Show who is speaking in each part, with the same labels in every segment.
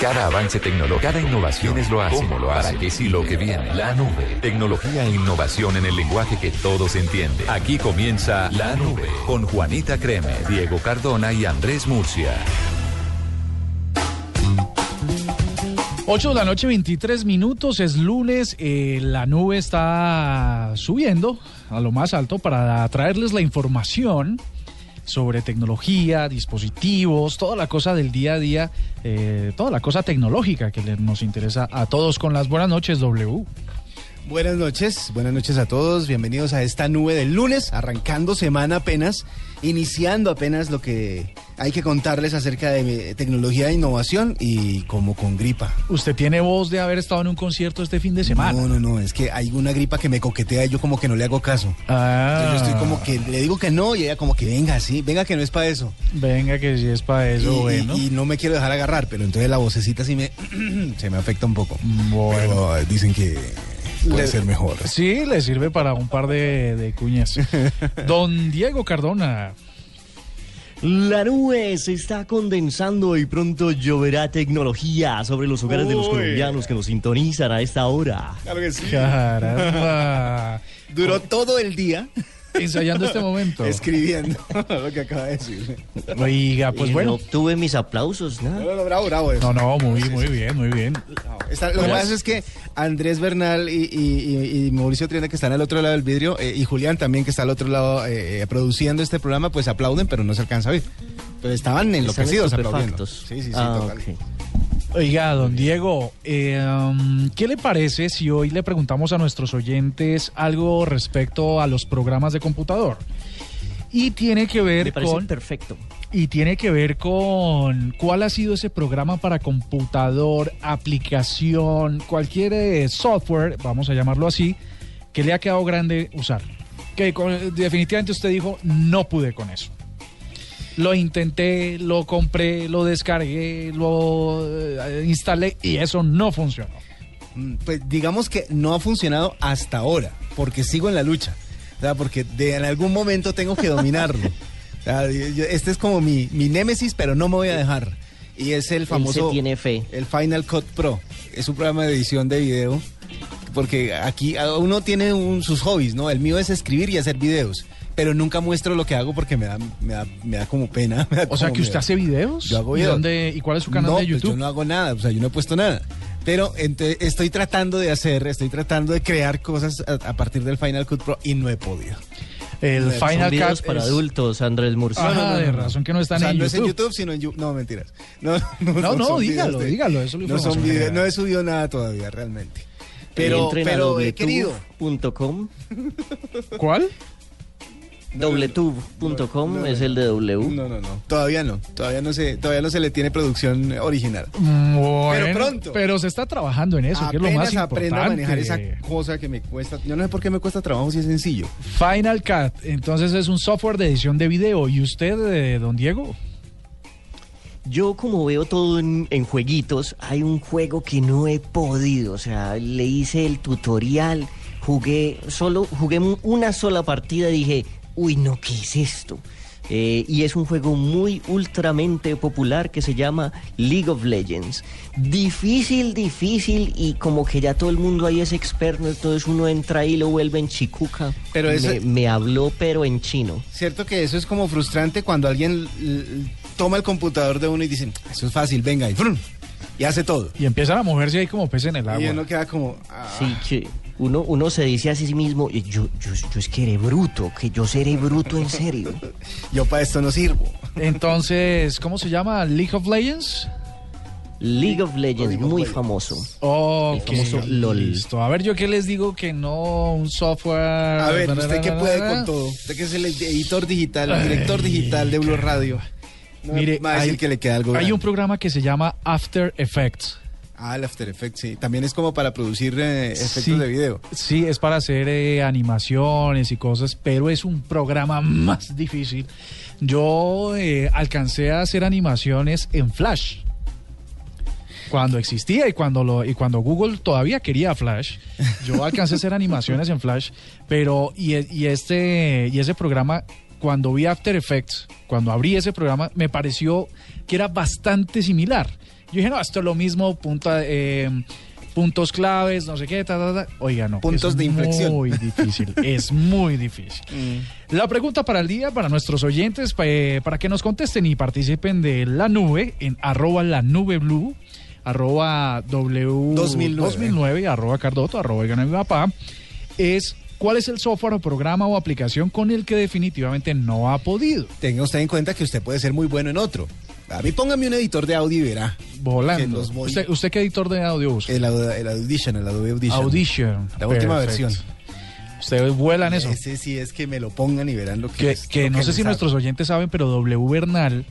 Speaker 1: Cada avance tecnológico, cada innovación es lo hace. ¿Cómo lo hace? ¿Para qué sí lo que viene? La nube. Tecnología e innovación en el lenguaje que todos entienden. Aquí comienza La Nube con Juanita Creme, Diego Cardona y Andrés Murcia.
Speaker 2: 8 de la noche, 23 minutos, es lunes, eh, la nube está subiendo a lo más alto para traerles la información sobre tecnología, dispositivos, toda la cosa del día a día, eh, toda la cosa tecnológica que nos interesa a todos con las buenas noches W.
Speaker 3: Buenas noches, buenas noches a todos, bienvenidos a esta nube del lunes, arrancando semana apenas, iniciando apenas lo que hay que contarles acerca de tecnología e innovación y como con gripa.
Speaker 2: Usted tiene voz de haber estado en un concierto este fin de semana.
Speaker 3: No, no, no, es que hay una gripa que me coquetea y yo como que no le hago caso.
Speaker 2: Ah,
Speaker 3: Entonces yo estoy como que le digo que no y ella como que venga, sí, venga que no es para eso.
Speaker 2: Venga, que si es para eso,
Speaker 3: y-
Speaker 2: bueno.
Speaker 3: y no me quiero dejar agarrar, pero entonces la vocecita sí me se me afecta un poco.
Speaker 2: Bueno.
Speaker 3: Pero dicen que puede
Speaker 2: Le-
Speaker 3: ser mejor.
Speaker 2: Sí, le sirve para un par de, de cuñas. Don Diego Cardona.
Speaker 4: La nube se está condensando y pronto lloverá tecnología sobre los hogares de los colombianos que nos sintonizan a esta hora.
Speaker 3: Claro que sí.
Speaker 2: Caramba.
Speaker 3: Duró todo el día
Speaker 2: Ensayando este momento.
Speaker 3: escribiendo lo que acaba de decir.
Speaker 2: Oiga, pues
Speaker 4: Y
Speaker 2: bueno.
Speaker 4: No obtuve mis aplausos, ¿no?
Speaker 3: No, no, bravo, bravo.
Speaker 2: No, no, muy, muy bien, muy bien.
Speaker 3: Está- lo que pasa es que Andrés Bernal y, y- y- y Mauricio Triana, que están al otro lado del vidrio, eh, y Julián también, que está al otro lado eh, eh, produciendo este programa, pues aplauden, pero no se alcanza a oír. Pero estaban enloquecidos aplaudiendo. Sí, sí, sí,
Speaker 4: Ah,
Speaker 3: total.
Speaker 2: Oiga, don Diego, eh, um, ¿qué le parece si hoy le preguntamos a nuestros oyentes algo respecto a los programas de computador? Y tiene que ver
Speaker 4: Me parece
Speaker 2: con
Speaker 4: perfecto.
Speaker 2: y tiene que ver con cuál ha sido ese programa para computador, aplicación, cualquier eh, software, vamos a llamarlo así, que le ha quedado grande usar. Que con- definitivamente usted dijo, no pude con eso. Lo intenté, lo compré, lo descargué, lo eh, instalé y eso no funcionó.
Speaker 3: Mm, Pues digamos que no ha funcionado hasta ahora, porque sigo en la lucha. O sea, porque de, en algún momento tengo que dominarlo. O sea, yo- yo- este es como mi, mi némesis, pero no me voy a dejar. Y es el famoso...
Speaker 4: se tiene fe.
Speaker 3: El Final Cut Pro. Es un programa de edición de video. Porque aquí a- uno tiene un- sus hobbies, ¿no? El mío es escribir y hacer videos. Pero nunca muestro lo que hago porque me da, me da, me da como pena. me da
Speaker 2: O sea que usted hace videos.
Speaker 3: Yo hago
Speaker 2: ¿Y,
Speaker 3: videos.
Speaker 2: dónde, ¿Y cuál es su canal
Speaker 3: no,
Speaker 2: de
Speaker 3: pues
Speaker 2: YouTube?
Speaker 3: yo no hago nada, o sea, yo no he puesto nada. Pero ente- estoy tratando de hacer, estoy tratando de crear cosas a, a partir del Final Cut Pro y no he podido.
Speaker 2: El Final
Speaker 4: Son videos
Speaker 2: Cut
Speaker 4: para
Speaker 2: es-
Speaker 4: adultos, Andrés Murcia.
Speaker 2: Ajá, de razón que no están
Speaker 3: o sea,
Speaker 2: en
Speaker 3: no
Speaker 2: YouTube.
Speaker 3: es en YouTube, sino en YouTube. No, mentiras. No, no,
Speaker 2: No, no, dígalo,
Speaker 3: de-
Speaker 2: dígalo, eso
Speaker 3: no, son videos- no he subido nada todavía, realmente. Pero, he querido.
Speaker 4: dobletube.com.
Speaker 2: ¿Cuál?
Speaker 4: Dobletube.com
Speaker 3: no,
Speaker 4: es
Speaker 3: no.
Speaker 4: el de W.
Speaker 3: No, no, no. Todavía no. Todavía no se, todavía no se le tiene producción original.
Speaker 2: Bueno,
Speaker 3: Pero pronto.
Speaker 2: Pero se está trabajando en eso, que es lo más
Speaker 3: Apenas aprendo a manejar esa
Speaker 2: importante.
Speaker 3: cosa que me cuesta. Yo no sé por qué me cuesta trabajo si es sencillo.
Speaker 2: Final Cut, entonces es un software de edición de video. ¿Y usted, eh, don Diego?
Speaker 4: Yo como veo todo en, en jueguitos, hay un juego que no he podido, o sea, le hice el tutorial, jugué solo, jugué un- una sola partida y dije, uy no, ¿qué es esto? Eh, y es un juego muy ultramente popular que se llama League of Legends. Difícil, difícil y como que ya todo el mundo ahí es experto, entonces uno entra ahí y lo vuelve en chicuca.
Speaker 3: Pero eso-
Speaker 4: me, me habló pero en chino.
Speaker 3: Cierto que eso es como frustrante cuando alguien toma el computador de uno y dice, eso es fácil, venga, y, ¡frum! y hace todo.
Speaker 2: Y empiezan a moverse ahí como pez en el
Speaker 3: Y
Speaker 2: agua.
Speaker 3: uno queda como, ah,
Speaker 4: Sí, que uno, uno se dice a sí mismo, "Eh, yo, yo, yo es que seré bruto, que yo seré bruto en serio.
Speaker 3: yo para esto no sirvo.
Speaker 2: Entonces, ¿cómo se llama? League of Legends.
Speaker 4: League of Legends, muy
Speaker 3: Legends.
Speaker 4: famoso.
Speaker 2: Ok,
Speaker 4: El famoso LOL.
Speaker 2: Listo. A ver, yo qué les digo que no un software.
Speaker 3: A ver, usted que puede con todo, usted que es el editor digital, el director digital de Blue Radio. No
Speaker 2: Mire,
Speaker 3: va a decir
Speaker 2: hay,
Speaker 3: que le queda algo
Speaker 2: hay
Speaker 3: grande.
Speaker 2: un programa que se llama After Effects.
Speaker 3: Ah, el After Effects, sí. También es como para producir eh, efectos
Speaker 2: Sí.
Speaker 3: de video.
Speaker 2: Sí, es para hacer eh, animaciones y cosas, pero es un programa más difícil. Yo eh, alcancé a hacer animaciones en Flash. Cuando existía y cuando lo y cuando Google todavía quería Flash, yo alcancé a hacer animaciones en Flash, pero y, y este y ese programa cuando vi After Effects, cuando abrí ese programa me pareció que era bastante similar. Yo dije, no, esto es lo mismo, punta, eh, puntos claves, no sé qué, ta, ta, ta. Oiga, no.
Speaker 3: Puntos
Speaker 2: es
Speaker 3: de inflexión.
Speaker 2: Muy difícil, es muy difícil. La pregunta para el día, para nuestros oyentes, eh, para que nos contesten y participen de la nube en arroba la nube blue, arroba w
Speaker 3: 2009.
Speaker 2: 2009 y arroba cardoto, arroba mi papá, es cuál es el software o programa o aplicación con el que definitivamente no ha podido.
Speaker 3: Tenga usted en cuenta que usted puede ser muy bueno en otro. A mí póngame un editor de audio y verá.
Speaker 2: Volando.
Speaker 3: voy-
Speaker 2: ¿Usted, ¿Usted qué editor de audio usa?
Speaker 3: El, el Audition, el Adobe Audition.
Speaker 2: Audition.
Speaker 3: La última
Speaker 2: Perfecto.
Speaker 3: versión.
Speaker 2: Usted vuela en eso.
Speaker 3: Ese sí es que me lo pongan y verán lo que
Speaker 2: que,
Speaker 3: es-
Speaker 2: que
Speaker 3: lo
Speaker 2: no sé si nuestros oyentes saben, pero W Bernal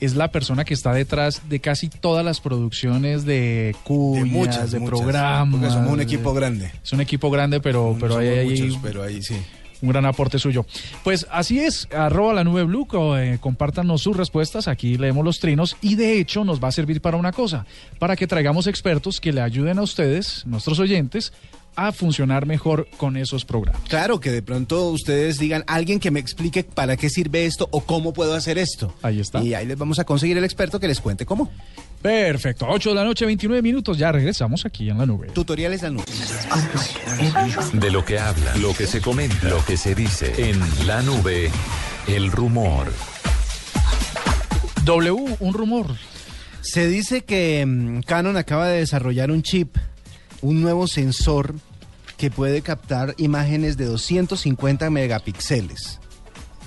Speaker 2: es la persona que está detrás de casi todas las producciones de
Speaker 3: de
Speaker 2: cuñas,
Speaker 3: muchas,
Speaker 2: de
Speaker 3: muchas,
Speaker 2: programas.
Speaker 3: Porque somos un
Speaker 2: de-
Speaker 3: equipo grande.
Speaker 2: Es un equipo grande, pero, pero hay, hay
Speaker 3: muchos, pero ahí sí.
Speaker 2: Un gran aporte suyo. Pues así es, arroba la nube blue, eh, compártanos sus respuestas, aquí leemos los trinos y de hecho nos va a servir para una cosa, para que traigamos expertos que le ayuden a ustedes, nuestros oyentes, a funcionar mejor con esos programas.
Speaker 3: Claro, que de pronto ustedes digan, alguien que me explique para qué sirve esto o cómo puedo hacer esto.
Speaker 2: Ahí está.
Speaker 3: Y ahí les vamos a conseguir el experto que les cuente cómo.
Speaker 2: Perfecto, 8 de la noche, 29 minutos, ya regresamos aquí en la nube.
Speaker 3: Tutoriales la nube.
Speaker 1: De lo que habla, lo que se comenta, lo que se dice en la nube, el rumor.
Speaker 2: W, un rumor.
Speaker 3: Se dice que mm, Canon acaba de desarrollar un chip, un nuevo sensor que puede captar imágenes de 250 megapíxeles.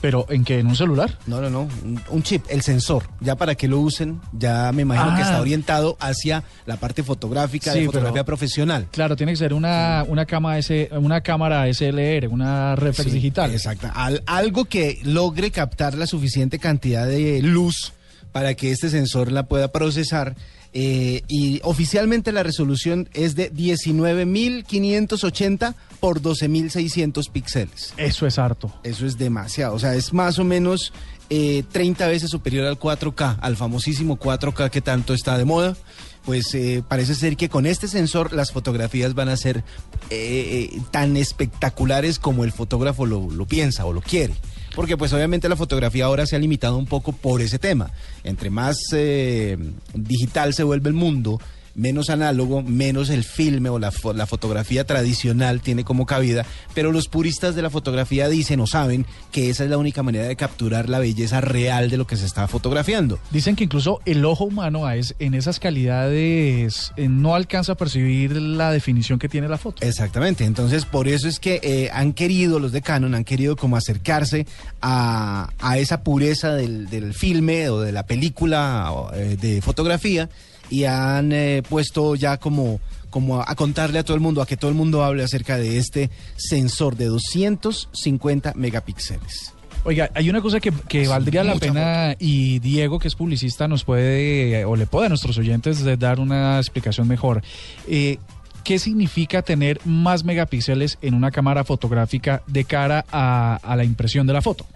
Speaker 2: ¿Pero en qué? ¿En un celular?
Speaker 3: No, no, no, un, chip, el sensor. Ya para que lo usen, ya me imagino que
Speaker 2: Ah.
Speaker 3: está orientado hacia la parte fotográfica,
Speaker 2: Sí,
Speaker 3: de
Speaker 2: pero-
Speaker 3: fotografía profesional.
Speaker 2: Claro, tiene que ser una, una, cama S, una cámara SLR, una reflex
Speaker 3: Sí,
Speaker 2: digital.
Speaker 3: Exacto. Al- algo que logre captar la suficiente cantidad de luz para que este sensor la pueda procesar. Eh, y oficialmente la resolución es de 19.580 por 12.600 píxeles.
Speaker 2: Eso es harto.
Speaker 3: Eso es demasiado. O sea, es más o menos eh, 30 veces superior al 4K, al famosísimo 4K que tanto está de moda. Pues eh, parece ser que con este sensor las fotografías van a ser eh, eh, tan espectaculares como el fotógrafo lo, lo piensa o lo quiere. Porque pues obviamente la fotografía ahora se ha limitado un poco por ese tema. Entre más eh, digital se vuelve el mundo, menos análogo, menos el filme o la, fo- la fotografía tradicional tiene como cabida, pero los puristas de la fotografía dicen o saben que esa es la única manera de capturar la belleza real de lo que se está fotografiando.
Speaker 2: Dicen que incluso el ojo humano es- en esas calidades eh, no alcanza a percibir la definición que tiene la foto.
Speaker 3: Exactamente, entonces por eso es que eh, han querido, los de Canon han querido como acercarse a, a esa pureza del, del filme o de la película o, eh, de fotografía y han eh, puesto ya como, como a, a contarle a todo el mundo, a que todo el mundo hable acerca de este sensor de 250 megapíxeles.
Speaker 2: Oiga, hay una cosa que, que valdría la pena y Diego, que es publicista, nos puede, o le puede a nuestros oyentes de dar una explicación mejor. Eh, ¿Qué significa tener más megapíxeles en una cámara fotográfica de cara a, a la impresión de la foto?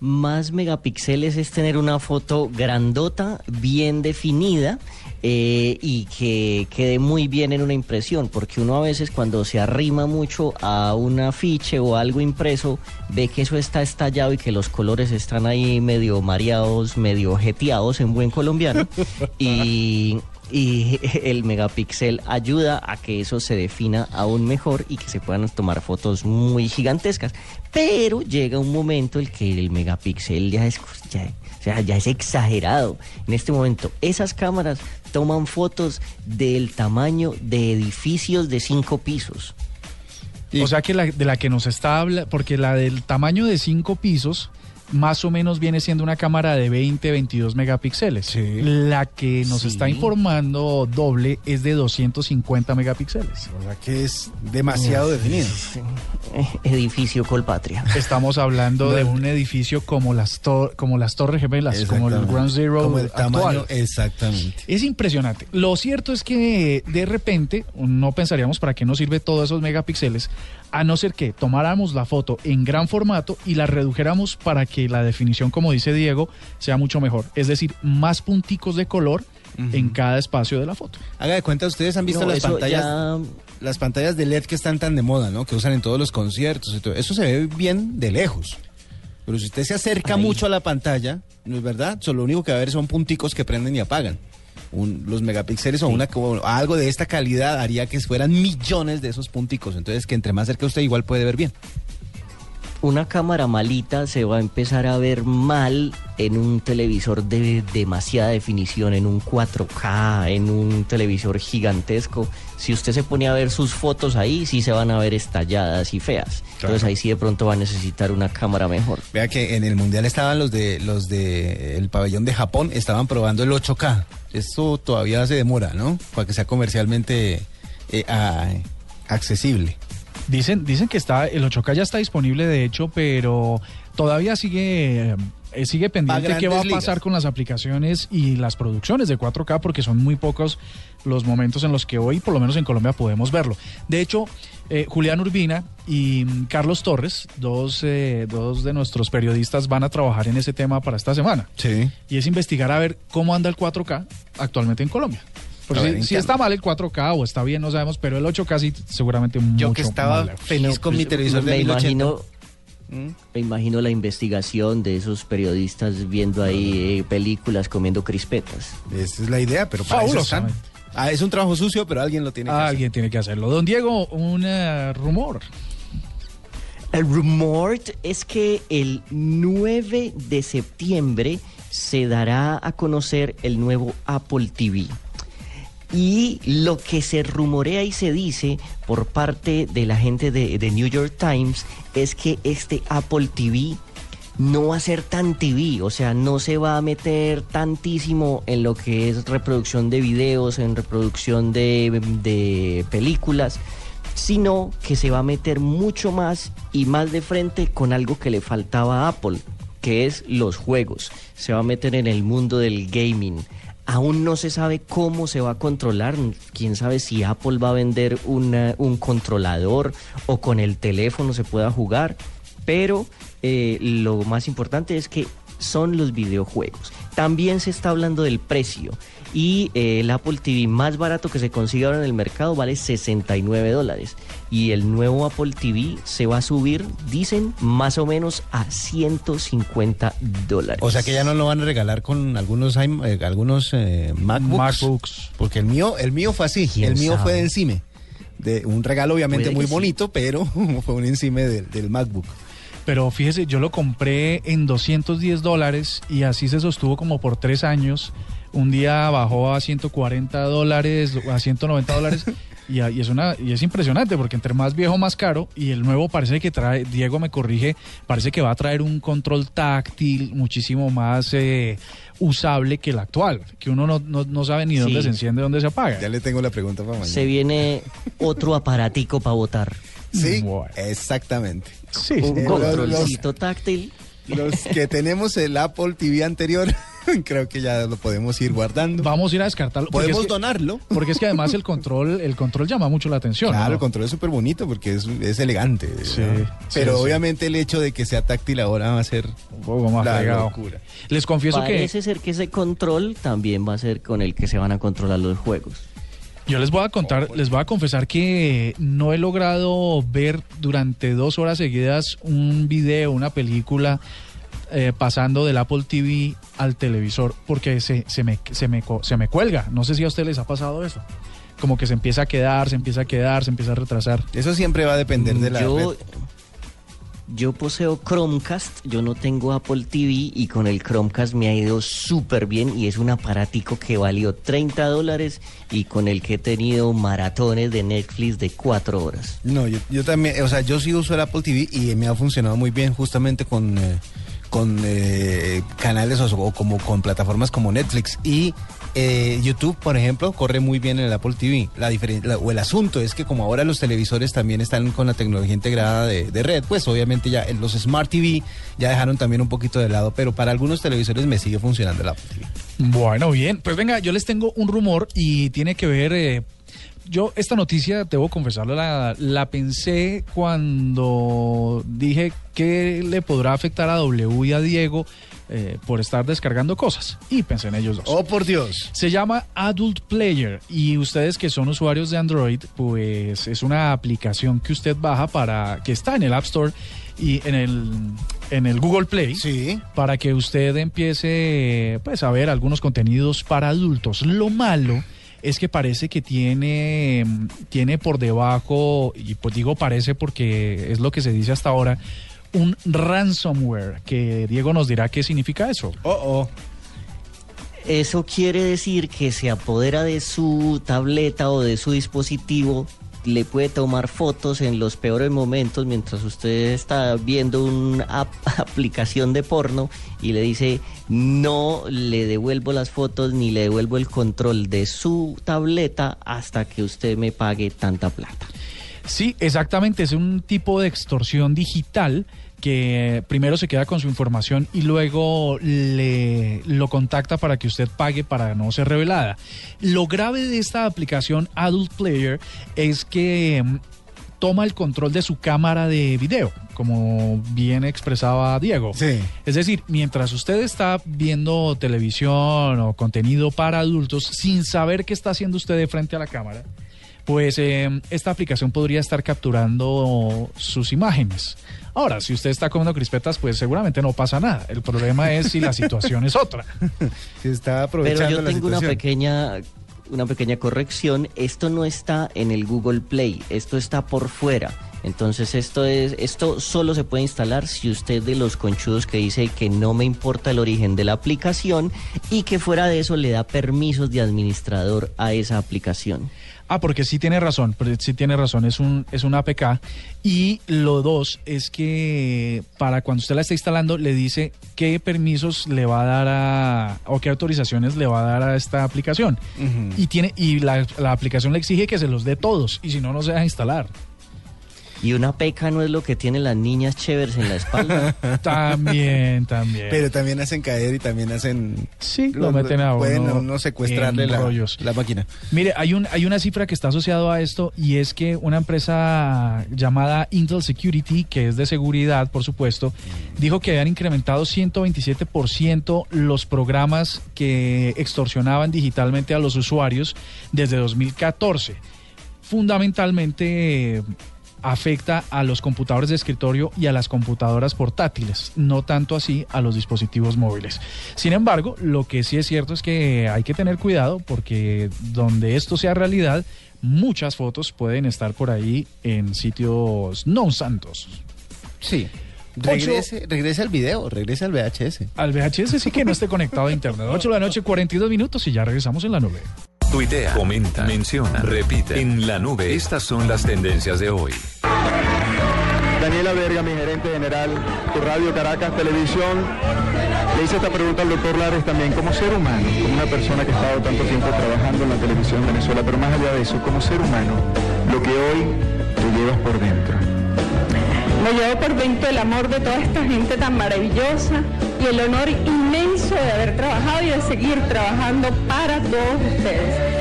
Speaker 4: Más megapíxeles es tener una foto grandota, bien definida eh, y que quede muy bien en una impresión, porque uno a veces cuando se arrima mucho a un afiche o algo impreso, ve que eso está estallado y que los colores están ahí medio mareados, medio jeteados en buen colombiano. y, y el megapíxel ayuda a que eso se defina aún mejor y que se puedan tomar fotos muy gigantescas. Pero llega un momento en que el megapíxel ya es, ya, ya es exagerado. En este momento, esas cámaras toman fotos del tamaño de edificios de cinco pisos.
Speaker 2: O sea que de la que nos está hablando, porque la del tamaño de cinco pisos más o menos viene siendo una cámara de 20, 22 megapíxeles.
Speaker 3: Sí.
Speaker 2: La que nos
Speaker 4: Sí.
Speaker 2: está informando doble es de 250 megapíxeles.
Speaker 3: O sea que es demasiado definido.
Speaker 4: Eh, Edificio Colpatria.
Speaker 2: Estamos hablando de un edificio como las, tor- como las Torres Gemelas, como el. Ground Zero
Speaker 3: Como el
Speaker 2: actual.
Speaker 3: tamaño, exactamente.
Speaker 2: Es impresionante. Lo cierto es que de repente no pensaríamos para qué nos sirve todos esos megapíxeles, a no ser que tomáramos la foto en gran formato y la redujéramos para que la definición, como dice Diego, sea mucho mejor. Es decir, más punticos de color en cada espacio de la foto.
Speaker 3: Haga de cuenta, ustedes han visto
Speaker 4: No,
Speaker 3: las pantallas,
Speaker 4: ya-
Speaker 3: las pantallas de LED que están tan de moda, ¿no? Que usan en todos los conciertos y todo. Eso se ve bien de lejos. Pero si usted se acerca
Speaker 4: Ahí.
Speaker 3: mucho a la pantalla, ¿no es verdad? Solo lo único que va a ver son punticos que prenden y apagan. Un- los megapíxeles o una algo de esta calidad haría que fueran millones de esos punticos. Entonces, que entre más cerca usted igual puede ver bien.
Speaker 4: Una cámara malita se va a empezar a ver mal en un televisor de demasiada definición, en un 4K, en un televisor gigantesco. Si usted se pone a ver sus fotos ahí, sí se van a ver estalladas y feas. Entonces ahí sí de pronto va a necesitar una cámara mejor.
Speaker 3: Vea que en el mundial estaban los de los de el pabellón de Japón, estaban probando el 8K. Esto todavía se demora, ¿no? Para que sea comercialmente eh, a- accesible.
Speaker 2: Dicen, dicen que está, el 8K ya está disponible de hecho, pero todavía sigue, eh, sigue pendiente qué va a pasar
Speaker 3: ligas.
Speaker 2: con las aplicaciones y las producciones de 4K porque son muy pocos los momentos en los que hoy, por lo menos en Colombia, podemos verlo. De hecho, eh, Julián Urbina y mm, Carlos Torres, dos, eh, dos de nuestros periodistas, van a trabajar en ese tema para esta semana.
Speaker 3: Sí.
Speaker 2: Y es investigar a ver cómo anda el 4K actualmente en Colombia.
Speaker 3: Ver,
Speaker 2: si,
Speaker 3: ¿en
Speaker 2: si
Speaker 3: qué
Speaker 2: está mal el 4K o está bien, no sabemos, pero el 8K sí seguramente
Speaker 3: Yo
Speaker 2: mucho
Speaker 3: que estaba feliz con mi televisor de
Speaker 4: me
Speaker 3: 1080.
Speaker 4: imagino,
Speaker 3: ¿Mm?
Speaker 4: me imagino la investigación de esos periodistas viendo ahí eh, películas comiendo crispetas.
Speaker 3: Esa es la idea, pero para eso están. Ah, es un trabajo sucio, pero alguien lo tiene que hacer.
Speaker 2: Alguien tiene que hacerlo. Don Diego, un eh, rumor.
Speaker 4: El rumor es que el 9 de septiembre se dará a conocer el nuevo Apple TV. Y lo que se rumorea y se dice por parte de la gente de, New York Times es que este Apple TV no va a ser tan TV, o sea, no se va a meter tantísimo en lo que es reproducción de videos, en reproducción de películas, sino que se va a meter mucho más y más de frente con algo que le faltaba a Apple, que es los juegos. Se va a meter en el mundo del gaming. Aún no se sabe cómo se va a controlar. Quién sabe si Apple va a vender una- un controlador o con el teléfono se pueda jugar. Pero eh, lo más importante es que son los videojuegos. También se está hablando del precio. Y eh, el Apple TV más barato que se consigue ahora en el mercado vale 69 dólares. Y el nuevo Apple TV se va a subir, dicen, más o menos a 150 dólares.
Speaker 3: O sea que ya no lo van a regalar con algunos eh, algunos eh, MacBooks.
Speaker 2: MacBooks.
Speaker 3: Porque el mío, el mío fue así.
Speaker 4: ¿Quién
Speaker 3: El mío
Speaker 4: sabe?
Speaker 3: fue de encime. De un regalo obviamente muy
Speaker 4: sí.
Speaker 3: bonito, pero fue un encime del, del MacBook.
Speaker 2: Pero fíjese, yo lo compré en 210 dólares y así se sostuvo como por tres años. Un día bajó a 140 dólares, a 190 dólares. Y, es una y es impresionante porque entre más viejo más caro y el nuevo parece que trae Diego me corrige parece que va a traer un control táctil muchísimo más eh, usable que el actual que uno no, no, no sabe ni
Speaker 4: Sí.
Speaker 2: dónde se enciende dónde se apaga
Speaker 3: Ya le tengo la pregunta para mañana.
Speaker 4: se viene otro aparatico para votar.
Speaker 3: Sí,
Speaker 2: Bueno.
Speaker 3: exactamente.
Speaker 2: sí,
Speaker 4: Un.
Speaker 3: Eh,
Speaker 4: controlcito táctil.
Speaker 3: Los que tenemos el Apple TV anterior, creo que ya lo podemos ir guardando.
Speaker 2: vamos a ir a descartarlo porque
Speaker 3: Podemos
Speaker 2: es que-
Speaker 3: donarlo.
Speaker 2: Porque es que además el control, el control llama mucho la atención.
Speaker 3: Claro,
Speaker 2: ¿no?
Speaker 3: el control es súper bonito porque es, es elegante.
Speaker 2: Sí,
Speaker 3: Pero
Speaker 2: sí.
Speaker 3: obviamente el hecho de que sea táctil ahora va a ser
Speaker 2: Un poco más
Speaker 3: la locura.
Speaker 2: Les confieso
Speaker 4: Parece
Speaker 2: que
Speaker 4: ser que ese control también va a ser con el que se van a controlar los juegos.
Speaker 2: yo les voy a contar, les voy a confesar que no he logrado ver durante dos horas seguidas un video, una película eh, pasando del Apple TV al televisor porque se, se, me, se, me, se me cuelga. No sé si a ustedes les ha pasado eso. Como que se empieza a quedar, se empieza a quedar, se empieza a retrasar.
Speaker 3: Eso siempre va a depender de la
Speaker 4: yo,
Speaker 3: red.
Speaker 4: yo poseo Chromecast, yo no tengo Apple TV y con el Chromecast me ha ido súper bien y es un aparatico que valió 30 dólares y con el que he tenido maratones de Netflix de 4 horas.
Speaker 3: No, yo, yo también, o sea, yo sí uso el Apple TV y me ha funcionado muy bien justamente con, eh, con eh, canales o, como con plataformas como Netflix y eh, YouTube, por ejemplo, corre muy bien en el Apple TV. La la- o el asunto es que como ahora los televisores también están con la tecnología integrada de, red, pues obviamente ya los Smart TV ya dejaron también un poquito de lado, pero para algunos televisores me sigue funcionando el Apple TV.
Speaker 2: Bueno, bien. Pues venga, yo les tengo un rumor y tiene que ver. eh, yo esta noticia, debo confesarlo, la, la pensé cuando dije que le podrá afectar a W y a Diego eh, por estar descargando cosas. Y pensé en ellos dos.
Speaker 3: Oh, por Dios.
Speaker 2: Se llama Adult Player y ustedes que son usuarios de Android, pues es una aplicación que usted baja para que está en el App Store y en el en el Google Play
Speaker 3: Sí.
Speaker 2: para que usted empiece pues a ver algunos contenidos para adultos. Lo malo es que parece que tiene tiene por debajo y pues digo parece porque es lo que se dice hasta ahora un ransomware que Diego nos dirá qué significa eso.
Speaker 3: Oh, oh.
Speaker 4: Eso quiere decir que se apodera de su tableta o de su dispositivo, le puede tomar fotos en los peores momentos mientras usted está viendo una ap- aplicación de porno y le dice no le devuelvo las fotos ni le devuelvo el control de su tableta hasta que usted me pague tanta plata.
Speaker 2: Sí, exactamente, es un tipo de extorsión digital que primero se queda con su información y luego le lo contacta para que usted pague para no ser revelada. Lo grave de esta aplicación Adult Player es que mm, toma el control de su cámara de video, como bien expresaba Diego.
Speaker 3: Sí.
Speaker 2: Es decir, mientras usted está viendo televisión o contenido para adultos sin saber qué está haciendo usted de frente a la cámara, pues eh, esta aplicación podría estar capturando sus imágenes. Ahora, si usted está comiendo crispetas, pues seguramente no pasa nada. El problema es si la situación es otra.
Speaker 3: Se está aprovechando
Speaker 4: Pero yo
Speaker 3: la
Speaker 4: tengo una pequeña una pequeña corrección, esto no está en el Google Play, esto está por fuera. Entonces esto es esto solo se puede instalar si usted de los conchudos que dice que no me importa el origen de la aplicación y que fuera de eso le da permisos de administrador a esa aplicación.
Speaker 2: Ah, porque sí tiene razón, sí tiene razón, es un, es un APK. Y lo dos es que para cuando usted la está instalando, le dice qué permisos le va a dar a, o qué autorizaciones le va a dar a esta aplicación. Y tiene, y la, la aplicación le exige que se los dé todos, y si no, no se deja instalar.
Speaker 4: Y una peca no es lo que tienen las niñas chéveres en la espalda.
Speaker 2: También, también.
Speaker 3: Pero también hacen caer y también hacen...
Speaker 2: sí, lo meten a uno.
Speaker 3: Pueden a uno secuestrarle la,
Speaker 2: rollos.
Speaker 3: la máquina.
Speaker 2: Mire, hay, un, hay una cifra que está asociada a esto y es que una empresa llamada Intel Security, que es de seguridad, por supuesto, dijo que habían incrementado 127% los programas que extorsionaban digitalmente a los usuarios desde 2014. Fundamentalmente eh, afecta a los computadores de escritorio y a las computadoras portátiles, no tanto así a los dispositivos móviles. Sin embargo, lo que sí es cierto es que hay que tener cuidado porque donde esto sea realidad, muchas fotos pueden estar por ahí en sitios no santos.
Speaker 3: Sí. Regrese, regrese al video, regrese al VHS.
Speaker 2: Al VHS sí que no esté conectado a internet. 8 de la noche, 42 minutos y ya regresamos en la nube.
Speaker 1: Tuitea, comenta, menciona, repite. En la nube, estas son las tendencias de hoy.
Speaker 5: Daniela Verga, mi gerente general de Radio Caracas Televisión. Le hice esta pregunta al doctor Lares también, como ser humano, como una persona que ha estado tanto tiempo trabajando en la televisión en Venezuela, pero más allá de eso, como ser humano, lo que hoy tú llevas por dentro.
Speaker 6: Me llevo por dentro el amor de toda esta gente tan maravillosa y el honor inmenso de haber trabajado y de seguir trabajando para todos ustedes.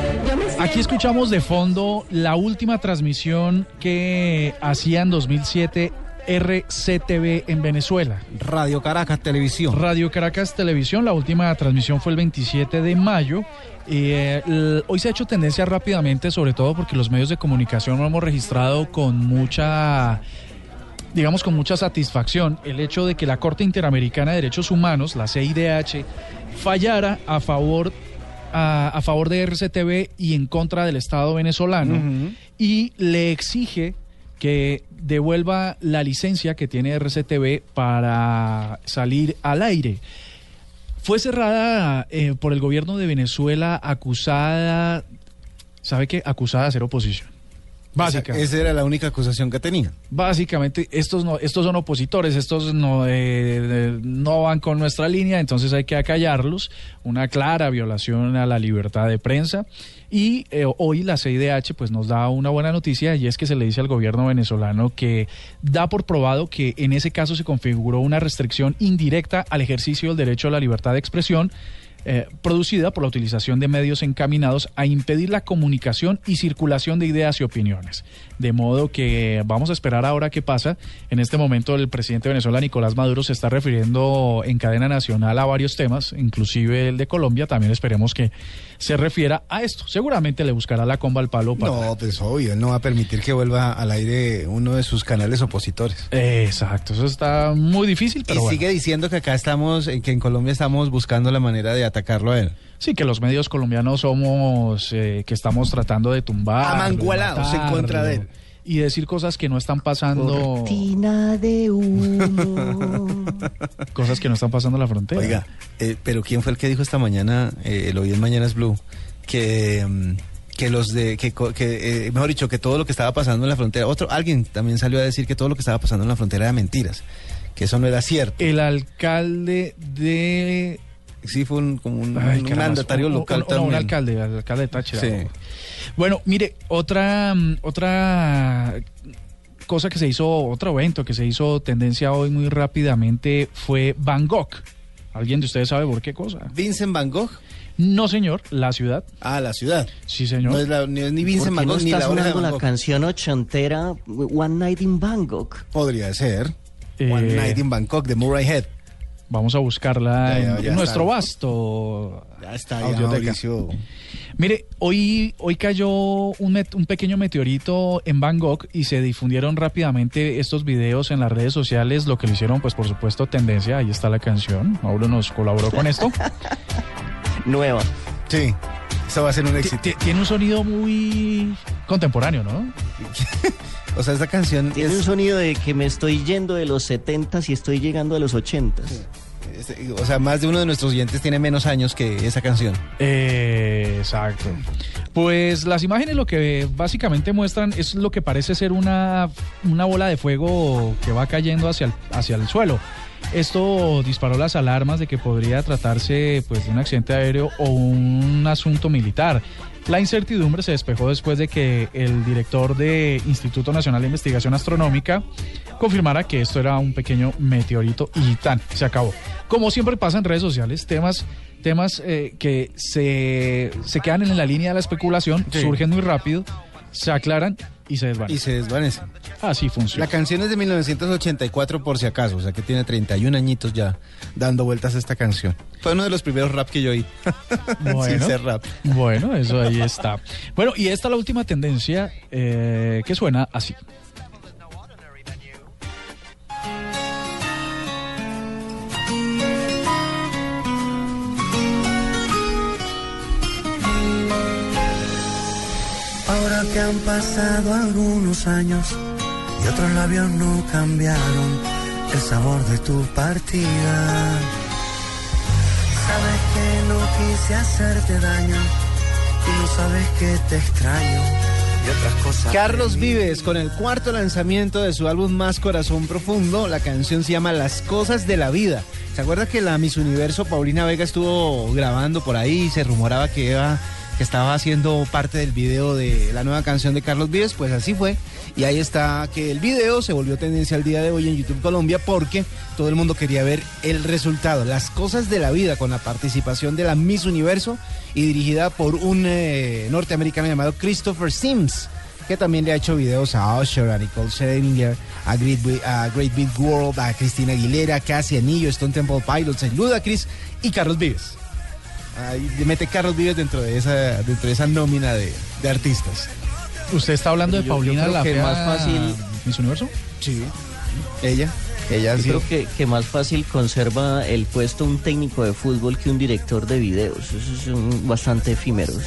Speaker 2: Aquí escuchamos de fondo la última transmisión que hacía en 2007 RCTV en Venezuela.
Speaker 3: Radio Caracas Televisión.
Speaker 2: Radio Caracas Televisión, la última transmisión fue el 27 de mayo. Eh, hoy se ha hecho tendencia rápidamente, sobre todo porque los medios de comunicación lo hemos registrado con mucha digamos con mucha satisfacción el hecho de que la Corte Interamericana de Derechos Humanos, la CIDH, fallara a favor a, a favor de RCTV y en contra del Estado venezolano y le exige que devuelva la licencia que tiene RCTV para salir al aire. Fue cerrada eh, por el gobierno de Venezuela acusada, ¿sabe qué? Acusada de hacer oposición. Básica.
Speaker 3: Esa, esa era la única acusación que tenía.
Speaker 2: Básicamente, estos no, estos son opositores, estos no, eh, eh, no van con nuestra línea, entonces hay que acallarlos. Una clara violación a la libertad de prensa. Y eh, hoy la CIDH pues nos da una buena noticia y es que se le dice al gobierno venezolano que da por probado que en ese caso se configuró una restricción indirecta al ejercicio del derecho a la libertad de expresión eh, producida por la utilización de medios encaminados a impedir la comunicación y circulación de ideas y opiniones. De modo que vamos a esperar ahora qué pasa. En este momento el presidente de Venezuela, Nicolás Maduro, se está refiriendo en cadena nacional a varios temas, inclusive el de Colombia. También esperemos que se refiera a esto. Seguramente le buscará la comba al palo para...
Speaker 3: No, pues obvio, él no va a permitir que vuelva al aire uno de sus canales opositores.
Speaker 2: Exacto, eso está muy difícil, pero
Speaker 3: y
Speaker 2: bueno.
Speaker 3: sigue diciendo que acá estamos, eh, que en Colombia estamos buscando la manera de atacarlo a él.
Speaker 2: Sí, que los medios colombianos somos, eh, que estamos tratando de tumbar.
Speaker 3: Amangualados en contra de él.
Speaker 2: Y decir cosas que no están pasando.
Speaker 4: Cortina de humo.
Speaker 2: Cosas que no están pasando en la frontera.
Speaker 3: Oiga, eh, pero ¿quién fue el que dijo esta mañana, eh, lo oí en Mañanas Blue, que, mm, que los de, que, que eh, mejor dicho, que todo lo que estaba pasando en la frontera, otro, alguien también salió a decir que todo lo que estaba pasando en la frontera era mentiras, que eso no era cierto.
Speaker 2: El alcalde de.
Speaker 3: Sí, fue un, como un,
Speaker 2: Ay,
Speaker 3: un mandatario local
Speaker 2: no,
Speaker 3: también.
Speaker 2: un alcalde, el alcalde de Táchira.
Speaker 3: Sí.
Speaker 2: Bueno, mire, otra, otra cosa que se hizo, otro evento que se hizo tendencia hoy muy rápidamente fue Van Gogh. ¿Alguien de ustedes sabe por qué cosa?
Speaker 3: Vincent Van Gogh.
Speaker 2: No, señor, la ciudad.
Speaker 3: Ah, la ciudad.
Speaker 2: Sí, señor.
Speaker 3: No es, la- ni, ni
Speaker 4: ¿Por
Speaker 3: Vincent Van
Speaker 4: no
Speaker 3: Gogh ni
Speaker 4: está
Speaker 3: la obra de
Speaker 4: sonando
Speaker 3: Van
Speaker 4: la canción ochentera One Night in Bangkok?
Speaker 3: Podría ser.
Speaker 2: Eh,
Speaker 3: One Night in Bangkok de Murray Head.
Speaker 2: Vamos a buscarla
Speaker 3: Ya, ya,
Speaker 2: en
Speaker 3: ya
Speaker 2: nuestro
Speaker 3: está.
Speaker 2: vasto
Speaker 3: Ya está, ya. Mauricio.
Speaker 2: Mire, hoy, hoy cayó un, met- un pequeño meteorito en Bangkok y se difundieron rápidamente estos videos en las redes sociales, lo que le hicieron, pues por supuesto, tendencia. Ahí está la canción. Mauro nos colaboró con esto.
Speaker 4: Nueva.
Speaker 3: Sí, eso va a ser un éxito.
Speaker 2: ti- Tiene un sonido muy contemporáneo, ¿no?
Speaker 3: O sea, esta canción
Speaker 4: Tiene un sonido de que me estoy yendo de los 70s y estoy llegando a los 80s.
Speaker 3: es- o sea, más de uno de nuestros oyentes tiene menos años que esa canción.
Speaker 2: Eh, exacto. Pues las imágenes lo que básicamente muestran es lo que parece ser una, una bola de fuego que va cayendo hacia el, hacia el suelo. Esto disparó las alarmas de que podría tratarse pues, de un accidente aéreo o un asunto militar. La incertidumbre se despejó después de que el director de Instituto Nacional de Investigación Astronómica confirmara que esto era un pequeño meteorito y tan, se acabó. Como siempre pasa en redes sociales, temas, temas eh, que se, se quedan en la línea de la especulación,
Speaker 3: Sí.
Speaker 2: surgen muy rápido, se aclaran y se
Speaker 3: Y
Speaker 2: desvanecen.
Speaker 3: se desvanece.
Speaker 2: Así
Speaker 3: La
Speaker 2: funciona.
Speaker 3: canción es de 1984 por si acaso, o sea que tiene 31 añitos ya dando vueltas a esta canción. Fue uno de los primeros rap que yo oí. Sin
Speaker 2: Bueno.
Speaker 3: ser rap.
Speaker 2: Bueno, eso ahí está. Bueno, y esta es la última tendencia eh, que suena así.
Speaker 7: Que han pasado algunos años y otros labios no cambiaron el sabor de tu partida. Sabes que no quise hacerte daño y no sabes que te extraño y otras cosas.
Speaker 3: Carlos Vives con el cuarto lanzamiento de su álbum Más Corazón Profundo. La canción se llama Las Cosas de la Vida. ¿Se acuerda que la Miss Universo Paulina Vega estuvo grabando por ahí y se rumoraba que, iba- que estaba haciendo parte del video de la nueva canción de Carlos Vives? Pues así fue. Y ahí está que el video se volvió tendencia al día de hoy en YouTube Colombia porque todo el mundo quería ver el resultado. Las Cosas de la Vida con la participación de la Miss Universo y dirigida por un eh, norteamericano llamado Christopher Sims que también le ha hecho videos a Usher, a Nicole Scherzinger, a Great, Big World, a Cristina Aguilera, Cassie Anillo, Stone Temple Pilots, a Ludacris y Carlos Vives. Ahí mete Carlos Vives dentro de esa, dentro de esa nómina de, de artistas.
Speaker 2: ¿Usted está hablando de
Speaker 4: Yo- yo
Speaker 2: Paulina
Speaker 4: creo
Speaker 2: la
Speaker 4: que
Speaker 2: fea
Speaker 4: más fácil-
Speaker 2: Miss Universo?
Speaker 3: Sí. Ella, ella
Speaker 4: Yo
Speaker 3: sí.
Speaker 4: creo que, que más fácil conserva el puesto un técnico de fútbol que un director de videos. Esos son bastante efímeros.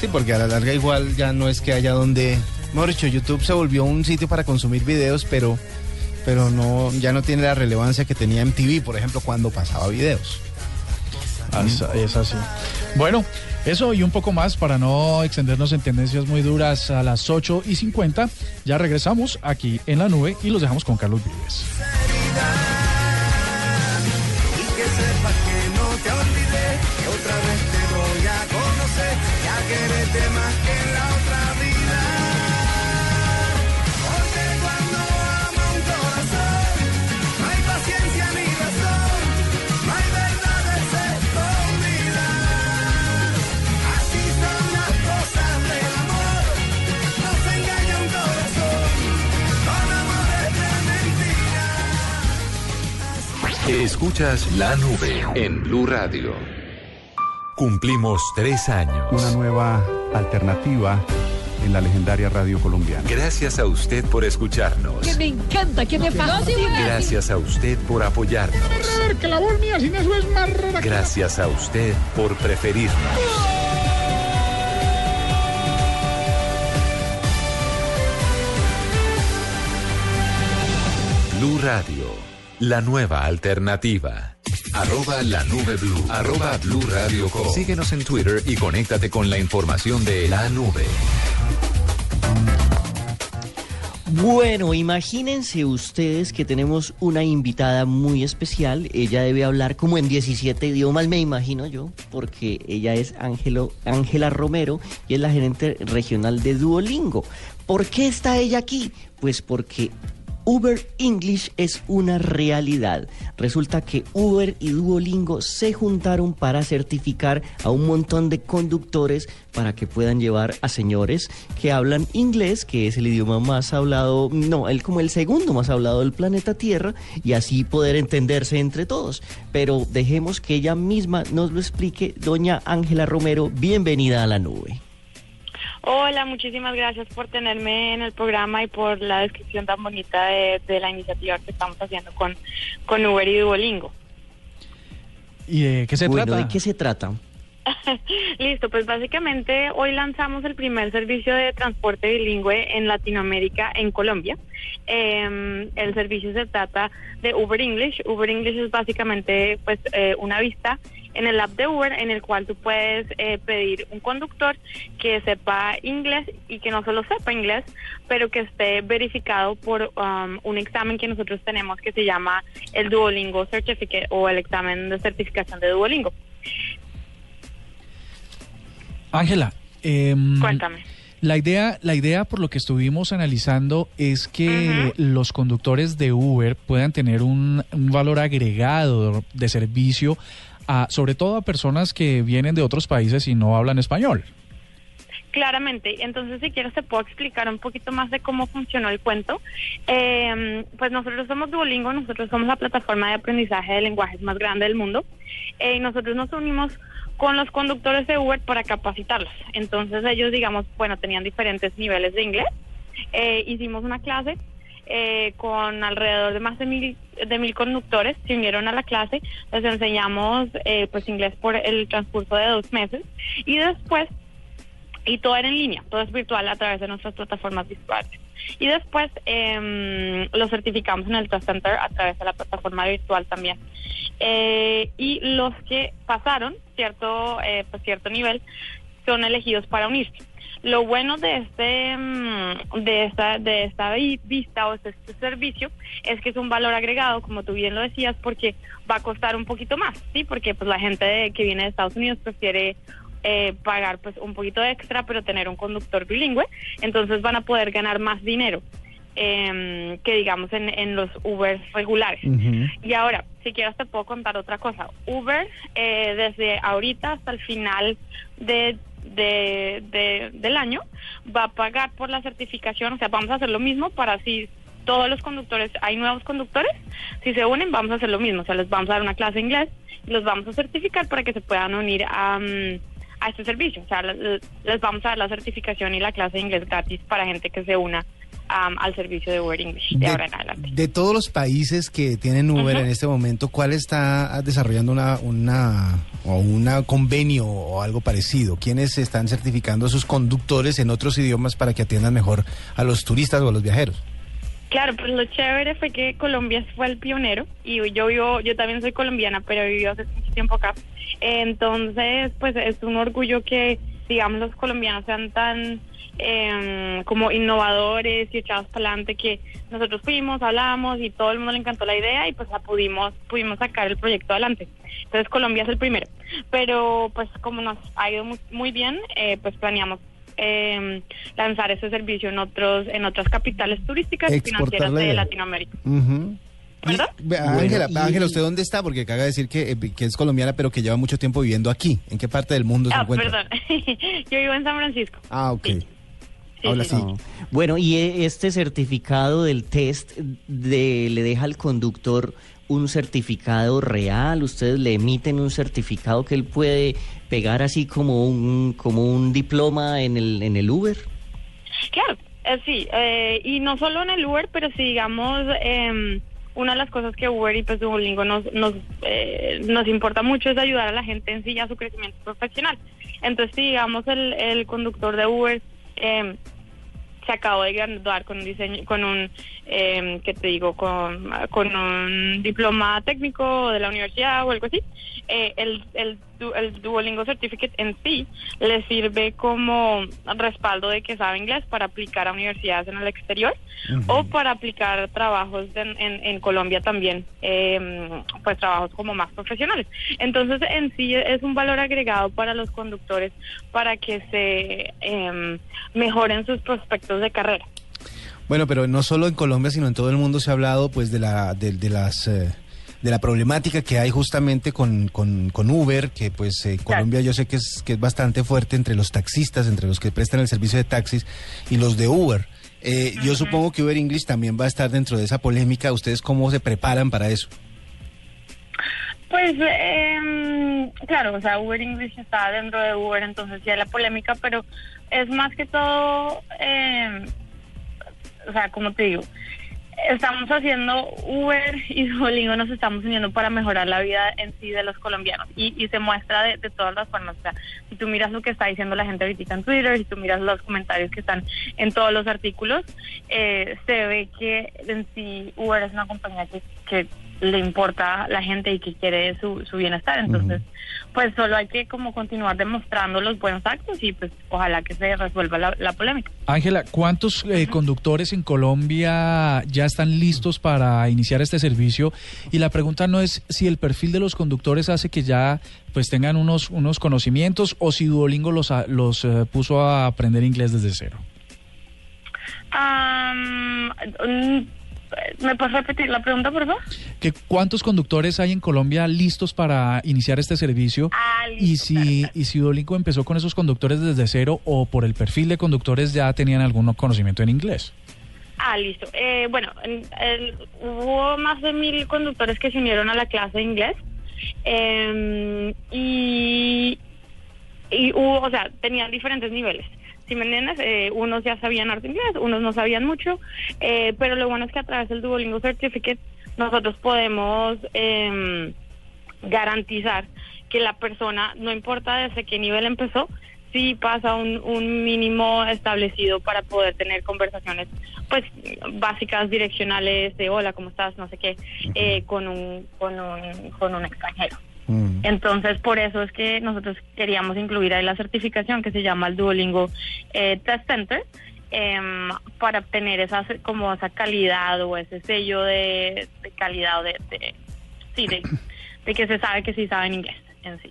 Speaker 3: Sí, porque a la larga igual ya no es que haya donde... Mejor dicho, YouTube se volvió un sitio para consumir videos, pero, pero no, ya no tiene la relevancia que tenía MTV, por ejemplo, cuando pasaba videos.
Speaker 2: Es, así. Bueno, eso y un poco más para no extendernos en tendencias muy duras a las 8 y 50. Ya regresamos aquí en la nube y los dejamos con Carlos Vives.
Speaker 7: Otra vez te voy a conocer, ya más que
Speaker 1: Escuchas la nube en Blue Radio. Cumplimos tres años.
Speaker 8: Una nueva alternativa en la legendaria radio colombiana.
Speaker 1: Gracias a usted por escucharnos.
Speaker 9: Que me encanta, que me fascina.
Speaker 1: Gracias a usted por apoyarnos.
Speaker 9: Que la voz mía sin eso es más rara. que-
Speaker 1: Gracias a usted por preferirnos. Blue Radio, la nueva alternativa. Arroba la nube blue. Arroba blue radio com. Síguenos en Twitter y conéctate con la información de la nube.
Speaker 4: Bueno, imagínense ustedes que tenemos una invitada muy especial. Ella debe hablar como en 17 idiomas, me imagino yo, porque ella es Ángela Romero y es la gerente regional de Duolingo. ¿Por qué está ella aquí? Pues porque Uber English es una realidad. Resulta que Uber y Duolingo se juntaron para certificar a un montón de conductores para que puedan llevar a señores que hablan inglés, que es el idioma más hablado, no, el como el segundo más hablado del planeta Tierra, y así poder entenderse entre todos. Pero dejemos que ella misma nos lo explique. Doña Ángela Romero, bienvenida a la nube.
Speaker 10: Hola, muchísimas gracias por tenerme en el programa y por la descripción tan bonita de, de la iniciativa que estamos haciendo con, con Uber y Duolingo.
Speaker 2: ¿Y de qué se
Speaker 4: bueno,
Speaker 2: trata?
Speaker 4: ¿de qué se trata?
Speaker 10: Listo, pues básicamente hoy lanzamos el primer servicio de transporte bilingüe en Latinoamérica, en Colombia. Eh, el servicio se trata de Uber English. Uber English es básicamente pues eh, una vista en el app de Uber en el cual tú puedes eh, pedir un conductor que sepa inglés y que no solo sepa inglés, pero que esté verificado por um, un examen que nosotros tenemos que se llama el Duolingo Certificate o el examen de certificación de Duolingo.
Speaker 2: Ángela, em,
Speaker 10: Cuéntame.
Speaker 2: La idea, la idea por lo que estuvimos analizando es que los conductores de Uber puedan tener un, un valor agregado de servicio, a, sobre todo a personas que vienen de otros países y no hablan español.
Speaker 10: Claramente, entonces si quieres te puedo explicar un poquito más de cómo funcionó el cuento. Eh, pues nosotros somos Duolingo, nosotros somos la plataforma de aprendizaje de lenguajes más grande del mundo eh, y nosotros nos unimos con los conductores de Uber para capacitarlos. Entonces ellos, digamos, bueno, tenían diferentes niveles de inglés. Eh, hicimos una clase eh, con alrededor de más de mil, de mil conductores, se unieron a la clase, les enseñamos eh, pues inglés por el transcurso de dos meses y después y todo era en línea, todo es virtual a través de nuestras plataformas virtuales. Y después eh, lo certificamos en el Trust Center a través de la plataforma virtual también. Eh, y los que pasaron cierto, eh, pues cierto nivel son elegidos para unirse. Lo bueno de este mm, de esta de esta vi- vista o de este servicio es que es un valor agregado, como tú bien lo decías, porque va a costar un poquito más, sí, porque pues la gente que viene de Estados Unidos prefiere eh, pagar pues un poquito extra, pero tener un conductor bilingüe, entonces van a poder ganar más dinero eh, que digamos en, en los Uber regulares. Y ahora, si quieres te puedo contar otra cosa. Uber, eh, desde ahorita hasta el final de, de, de- del año, va a pagar por la certificación. O sea, vamos a hacer lo mismo para si todos los conductores, hay nuevos conductores, si se unen, vamos a hacer lo mismo. O sea, les vamos a dar una clase de inglés y los vamos a certificar para que se puedan unir a, mm, a este servicio. O sea, les, vamos a dar la certificación y la clase de inglés gratis para gente que se una al servicio de Uber English de, ahora en adelante.
Speaker 3: De todos los países que tienen Uber en este momento, ¿cuál está desarrollando una, una o una convenio o algo parecido? ¿Quiénes están certificando a sus conductores en otros idiomas para que atiendan mejor a los turistas o a los viajeros?
Speaker 10: Claro, pues lo chévere fue que Colombia fue el pionero y yo vivo, yo también soy colombiana, pero vivido hace mucho tiempo acá. Entonces, pues es un orgullo que, digamos, los colombianos sean tan em, como innovadores y echados para adelante que nosotros fuimos, hablamos y todo el mundo le encantó la idea y pues la pudimos, pudimos sacar el proyecto adelante. Entonces Colombia es el primero. Pero pues como nos ha ido muy, muy bien, eh, pues planeamos eh, lanzar ese servicio en otros en otras capitales turísticas y financieras de. Latinoamérica.
Speaker 3: Ujú.
Speaker 10: ¿Verdad?
Speaker 3: Ve, Ángela,
Speaker 4: Bueno, y-
Speaker 3: ¿usted dónde está? Porque acaba de decir que, eh, que es colombiana, pero que lleva mucho tiempo viviendo aquí. ¿En qué parte del mundo se
Speaker 10: Ah,
Speaker 3: encuentra?
Speaker 10: perdón. Yo vivo en San Francisco.
Speaker 3: Ah, ok.
Speaker 10: Sí,
Speaker 3: Habla
Speaker 10: sí,
Speaker 3: así.
Speaker 4: No. Bueno, y e- este certificado del test de, le deja al conductor un certificado real, ustedes le emiten un certificado que él puede pegar así como un como un diploma en el en el Uber.
Speaker 10: Claro, eh, sí, eh, y no solo en el Uber, pero si digamos, eh, una de las cosas que Uber y pues Duolingo nos, nos, eh, nos importa mucho es ayudar a la gente en sí a su crecimiento profesional. Entonces, si digamos el, el conductor de Uber eh, se acabó de graduar con un diseño, con un, eh, ¿qué te digo? Con, con un diploma técnico de la universidad o algo así, eh, el, el, el Duolingo Certificate en sí le sirve como respaldo de que sabe inglés para aplicar a universidades en el exterior o para aplicar trabajos en, en, en Colombia también, eh, pues trabajos como más profesionales. Entonces, en sí es un valor agregado para los conductores para que se eh, mejoren sus prospectos de carrera.
Speaker 3: Bueno, pero no solo en Colombia, sino en todo el mundo se ha hablado pues de la de, de las eh, de la problemática que hay justamente con, con, con Uber, que pues en Colombia yo sé que es que es bastante fuerte entre los taxistas, entre los que prestan el servicio de taxis y los de Uber. Eh, Yo supongo que Uber English también va a estar dentro de esa polémica. ¿Ustedes cómo se preparan para eso?
Speaker 10: Pues, eh, claro, o sea, Uber English está dentro de Uber, entonces ya la polémica, pero es más que todo, eh, o sea, como te digo, estamos haciendo Uber y Duolingo nos estamos uniendo para mejorar la vida en sí de los colombianos y, y se muestra de, de todas las formas. O sea, si tú miras lo que está diciendo la gente ahorita en Twitter, si tú miras los comentarios que están en todos los artículos, eh, se ve que en sí Uber es una compañía que, que le importa la gente y que quiere su, su bienestar. Entonces, pues solo hay que como continuar demostrando los buenos actos y pues ojalá que se resuelva la, la polémica.
Speaker 2: Ángela, ¿cuántos eh, conductores en Colombia ya están listos para iniciar este servicio? Y la pregunta no es si el perfil de los conductores hace que ya pues tengan unos unos conocimientos o si Duolingo los a- los eh, puso a aprender inglés desde cero.
Speaker 10: ¿Me puedes repetir la pregunta, por favor?
Speaker 2: ¿Que ¿Cuántos conductores hay en Colombia listos para iniciar este servicio?
Speaker 10: Ah,
Speaker 2: y si y si Duolingo empezó con esos conductores desde cero o por el perfil de conductores ya tenían algún conocimiento en inglés.
Speaker 10: Ah, listo. Eh, bueno, hubo más de mil conductores que se unieron a la clase de inglés. Eh, y, y hubo, o sea, tenían diferentes niveles. Si me entiendes, Eh, unos ya sabían arte inglés, unos no sabían mucho, eh, pero lo bueno es que a través del Duolingo Certificate nosotros podemos em, garantizar que la persona, no importa desde qué nivel empezó, sí pasa un, un mínimo establecido para poder tener conversaciones pues básicas direccionales de hola cómo estás no sé qué eh, con un con un con un extranjero entonces por eso es que nosotros queríamos incluir ahí la certificación que se llama el Duolingo eh, Test Center em, para obtener esa como esa calidad o ese sello de, de calidad o de, de- sí de, de que se sabe que sí saben inglés en sí.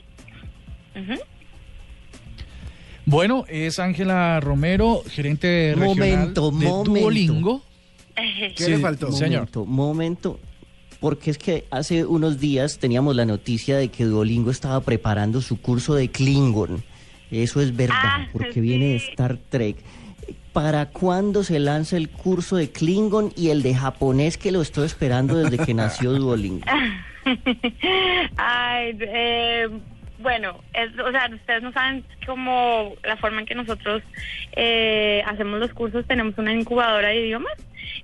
Speaker 2: Bueno, es Ángela Romero, gerente regional
Speaker 4: Momento,
Speaker 2: de
Speaker 4: momento.
Speaker 2: Duolingo.
Speaker 3: ¿Qué le faltó?
Speaker 2: Señor.
Speaker 4: Momento, momento. Porque es que hace unos días teníamos la noticia de que Duolingo estaba preparando su curso de Klingon. Eso es verdad,
Speaker 10: Ah,
Speaker 4: porque viene de Star Trek. ¿Para cuándo se lanza el curso de Klingon y el de japonés que lo estoy esperando desde que nació Duolingo?
Speaker 10: Ay, eh, bueno, es- o sea, ustedes no saben cómo la forma en que nosotros eh, hacemos los cursos, tenemos una incubadora de idiomas,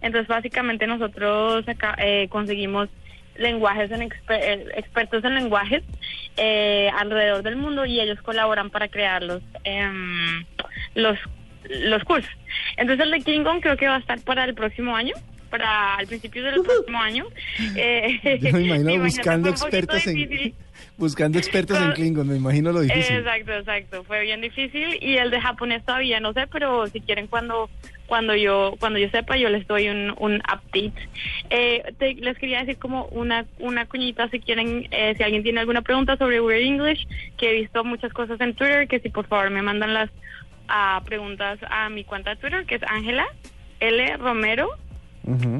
Speaker 10: entonces básicamente nosotros acá, eh, conseguimos lenguajes en exper- eh, expertos en lenguajes eh, alrededor del mundo y ellos colaboran para crear los em, los los cursos. Entonces el de Klingon creo que va a estar para el próximo año. Para al principio del próximo año. Eh,
Speaker 3: Yo me imagino buscando expertos en buscando expertos en Klingon, me imagino lo difícil.
Speaker 10: Exacto, exacto. Fue bien difícil y el de japonés todavía no sé, pero si quieren cuando cuando yo cuando yo sepa yo les doy un, un update. Eh, te- les quería decir como una una cuñita si quieren eh, si alguien tiene alguna pregunta sobre Weird English que he visto muchas cosas en Twitter que si por favor me mandan las ah, preguntas a mi cuenta de Twitter que es Ángela L Romero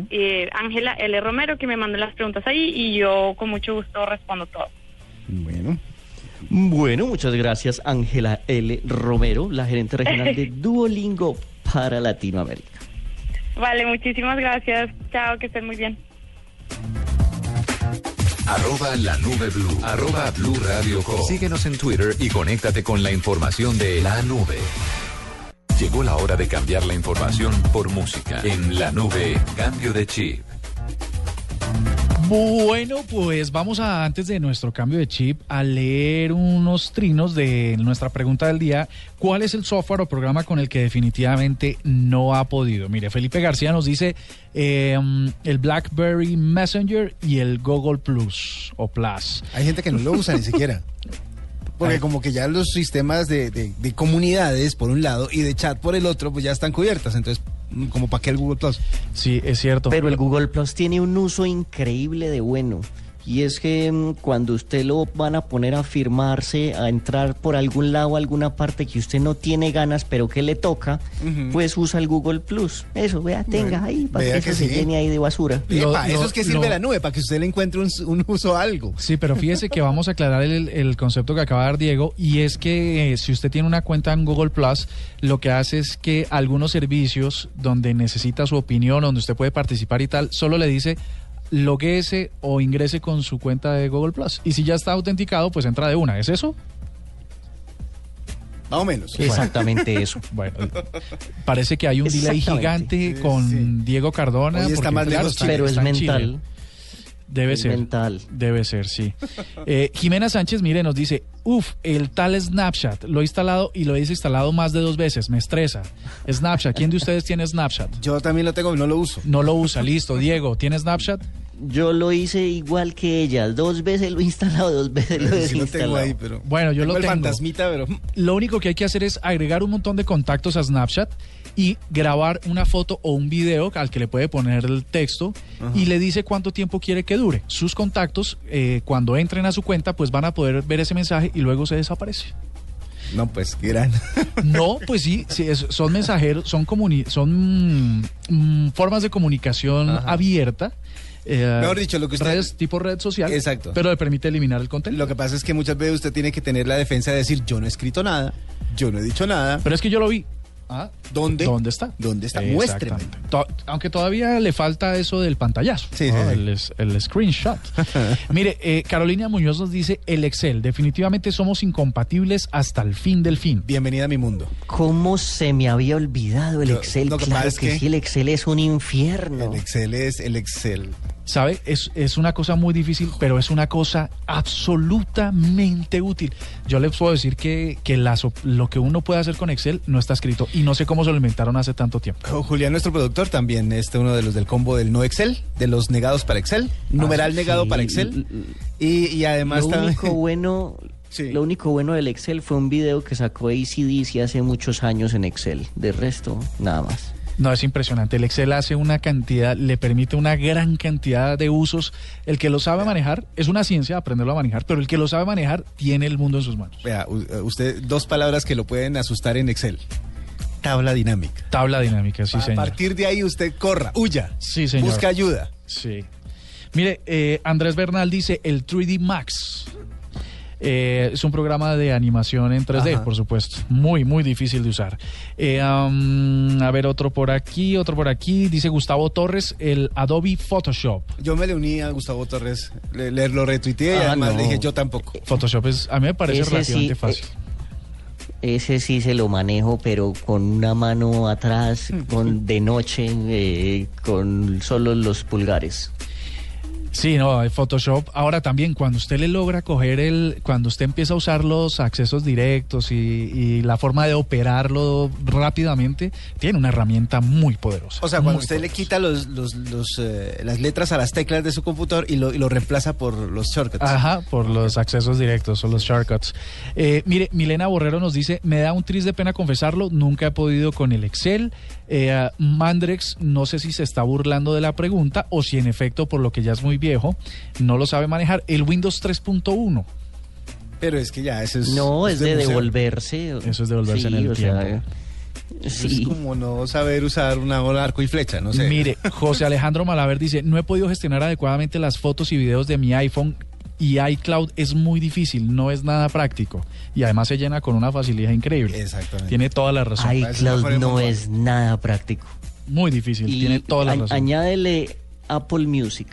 Speaker 10: Eh, Ángela L Romero que me manden las preguntas ahí y yo con mucho gusto respondo todo.
Speaker 3: Bueno.
Speaker 4: Bueno, muchas gracias Ángela L. Romero, la gerente regional de Duolingo para Latinoamérica.
Speaker 10: Vale, muchísimas gracias. Chao, que estén muy bien.
Speaker 1: Arroba la nube blue. Arroba blue radio com. Síguenos en Twitter y conéctate con la información de la nube. Llegó la hora de cambiar la información por música. En la nube, cambio de chip.
Speaker 2: Bueno, pues vamos a, antes de nuestro cambio de chip, a leer unos trinos de nuestra pregunta del día. ¿Cuál es el software o programa con el que definitivamente no ha podido? Mire, Felipe García nos dice eh, el BlackBerry Messenger y el Google Plus o Plus.
Speaker 3: Hay gente que no lo usa ni siquiera. Porque como que ya los sistemas de, de- de comunidades por un lado y de chat por el otro, pues ya están cubiertas. Entonces, mm, como para qué el Google Plus.
Speaker 2: Sí, es cierto.
Speaker 4: Pero el Google Plus tiene un uso increíble de bueno. Y es que mm, cuando usted lo van a poner a firmarse, a entrar por algún lado, alguna parte que usted no tiene ganas, pero que le toca, pues usa el Google Plus. Eso, vea, tenga
Speaker 3: Bueno,
Speaker 4: ahí, para
Speaker 3: vea
Speaker 4: que eso
Speaker 3: que
Speaker 4: se
Speaker 3: sí.
Speaker 4: llene ahí de basura.
Speaker 2: Lo-
Speaker 3: Epa, eso es que sirve
Speaker 2: lo-
Speaker 3: la nube, para que usted le encuentre un, un uso a algo.
Speaker 2: Sí, pero fíjese que vamos a aclarar el, el concepto que acaba de dar Diego y es que eh, si usted tiene una cuenta en Google Plus, lo que hace es que algunos servicios donde necesita su opinión, donde usted puede participar y tal, solo le dice loguese o ingrese con su cuenta de Google Plus. Y si ya está autenticado, pues entra de una. ¿Es eso?
Speaker 3: Más o menos.
Speaker 4: Exactamente eso.
Speaker 2: Bueno, parece que hay un delay gigante con Diego Cardona.
Speaker 3: Hoy está
Speaker 2: porque,
Speaker 3: más
Speaker 2: claro,
Speaker 3: lejos
Speaker 2: está-
Speaker 4: Pero es
Speaker 2: Chile. Debe
Speaker 4: Es
Speaker 2: ser.
Speaker 4: mental.
Speaker 2: Debe ser, sí. Eh, Jimena Sánchez, mire, nos dice, uff, el tal Snapchat, lo he instalado y lo he desinstalado más de dos veces, me estresa. Snapchat, ¿quién de ustedes tiene Snapchat?
Speaker 3: Yo también lo tengo, no lo uso.
Speaker 2: No lo usa, listo. Diego, ¿tiene Snapchat?
Speaker 4: Yo lo hice igual que ella. Dos veces lo he instalado, dos veces lo he
Speaker 3: Sí lo
Speaker 4: desinstalado.
Speaker 3: tengo ahí, pero...
Speaker 2: Bueno, yo
Speaker 3: tengo
Speaker 2: lo
Speaker 3: el
Speaker 2: tengo.
Speaker 3: fantasmita, pero...
Speaker 2: Lo único que hay que hacer es agregar un montón de contactos a Snapchat y grabar una foto o un video al que le puede poner el texto y le dice cuánto tiempo quiere que dure. Sus contactos, eh, cuando entren a su cuenta, pues van a poder ver ese mensaje y luego se desaparece.
Speaker 3: No, pues, qué gran.
Speaker 2: No, pues sí, sí, es- son mensajeros, son, comuni- son mm, formas de comunicación
Speaker 3: Ajá.
Speaker 2: abierta. eh,
Speaker 3: Mejor dicho, lo que usted-
Speaker 2: redes tipo red social.
Speaker 3: Exacto.
Speaker 2: Pero le permite eliminar el contenido.
Speaker 3: Lo que pasa es que muchas veces usted tiene que tener la defensa de decir, yo no he escrito nada, yo no he dicho nada.
Speaker 2: Pero es que yo lo vi. Ah,
Speaker 3: ¿Dónde?
Speaker 2: ¿Dónde está?
Speaker 3: ¿Dónde está? Muéstreme.
Speaker 2: To- aunque todavía le falta eso del pantallazo,
Speaker 3: Sí,
Speaker 2: ¿no?
Speaker 3: sí, sí.
Speaker 2: El, screenshot. Mire, eh, Carolina Muñoz nos dice el Excel. Definitivamente somos incompatibles hasta el fin del fin.
Speaker 3: Bienvenida a mi mundo.
Speaker 4: ¿Cómo se me había olvidado el Excel?
Speaker 3: lo que
Speaker 4: claro
Speaker 3: pasa es
Speaker 4: que,
Speaker 3: que-
Speaker 4: sí, el Excel es un infierno.
Speaker 3: El Excel es el Excel.
Speaker 2: ¿Sabe? Es, es una cosa muy difícil, pero es una cosa absolutamente útil. Yo les puedo decir que, que las op- lo que uno puede hacer con Excel no está escrito y no sé cómo se lo inventaron hace tanto tiempo.
Speaker 3: Jo- Julián, nuestro productor, también es uno de los del combo del no Excel, de los negados para Excel, numeral negado
Speaker 4: sí,
Speaker 3: para Excel. Y, y además
Speaker 4: lo
Speaker 3: también-
Speaker 4: único bueno
Speaker 3: Sí.
Speaker 4: lo único bueno del Excel fue un video que sacó ACDC hace muchos años en Excel de resto nada más
Speaker 2: No, es impresionante. El Excel hace una cantidad, le permite una gran cantidad de usos. El que lo sabe manejar, es una ciencia aprenderlo a manejar, pero el que lo sabe manejar tiene el mundo en sus manos.
Speaker 3: Vea, eh, usted, dos palabras que lo pueden asustar en Excel. Tabla dinámica.
Speaker 2: Tabla dinámica, sí,
Speaker 3: a
Speaker 2: señor.
Speaker 3: partir de ahí usted corra, huya,
Speaker 2: Sí, señor.
Speaker 3: busca ayuda.
Speaker 2: Sí. Mire, eh, Andrés Bernal dice el 3D Max. Eh, es un programa de animación en 3D,
Speaker 3: Ajá.
Speaker 2: por supuesto. Muy, muy difícil de usar. Eh, a ver, otro por aquí, otro por aquí. Dice Gustavo Torres, el Adobe Photoshop.
Speaker 3: Yo me le uní a Gustavo Torres, le, le- lo retuiteé y
Speaker 4: Ah,
Speaker 3: además
Speaker 4: no.
Speaker 3: le dije yo tampoco.
Speaker 2: Photoshop es, a mí me parece
Speaker 4: Ese
Speaker 2: relativamente
Speaker 4: sí,
Speaker 2: fácil.
Speaker 4: ese sí se lo manejo pero con una mano atrás con de noche eh, con solo los pulgares
Speaker 2: Sí, no, hay Photoshop. Ahora también, cuando usted le logra coger el, cuando usted empieza a usar los accesos directos y, y la forma de operarlo rápidamente, tiene una herramienta muy poderosa.
Speaker 3: O sea, cuando usted le quita los, los, los, eh, las letras a las teclas de su computador y lo, y lo reemplaza por los shortcuts.
Speaker 2: Ajá, por los accesos directos o los shortcuts. Eh, mire, Milena Borrero nos dice, me da un tris de pena confesarlo, nunca he podido con el Excel. Eh, Mandrex, no sé si se está burlando de la pregunta o si en efecto, por lo que ya es muy viejo, no lo sabe manejar. El Windows 3.1.
Speaker 3: Pero es que ya eso es...
Speaker 4: No, es de
Speaker 3: museo.
Speaker 4: devolverse.
Speaker 2: Eso es devolverse en el
Speaker 4: sea,
Speaker 2: tiempo.
Speaker 4: Sí.
Speaker 3: Es como no saber usar una bola arco y flecha, no sé.
Speaker 2: Mire, José Alejandro Malaver dice, no he podido gestionar adecuadamente las fotos y videos de mi iPhone y iCloud es muy difícil, no es nada práctico. Y además se llena con una facilidad increíble.
Speaker 3: Exactamente.
Speaker 2: Tiene toda la razón.
Speaker 4: iCloud no es nada práctico.
Speaker 2: Muy difícil,
Speaker 4: Y
Speaker 2: tiene toda la razón.
Speaker 4: añádele Apple Music.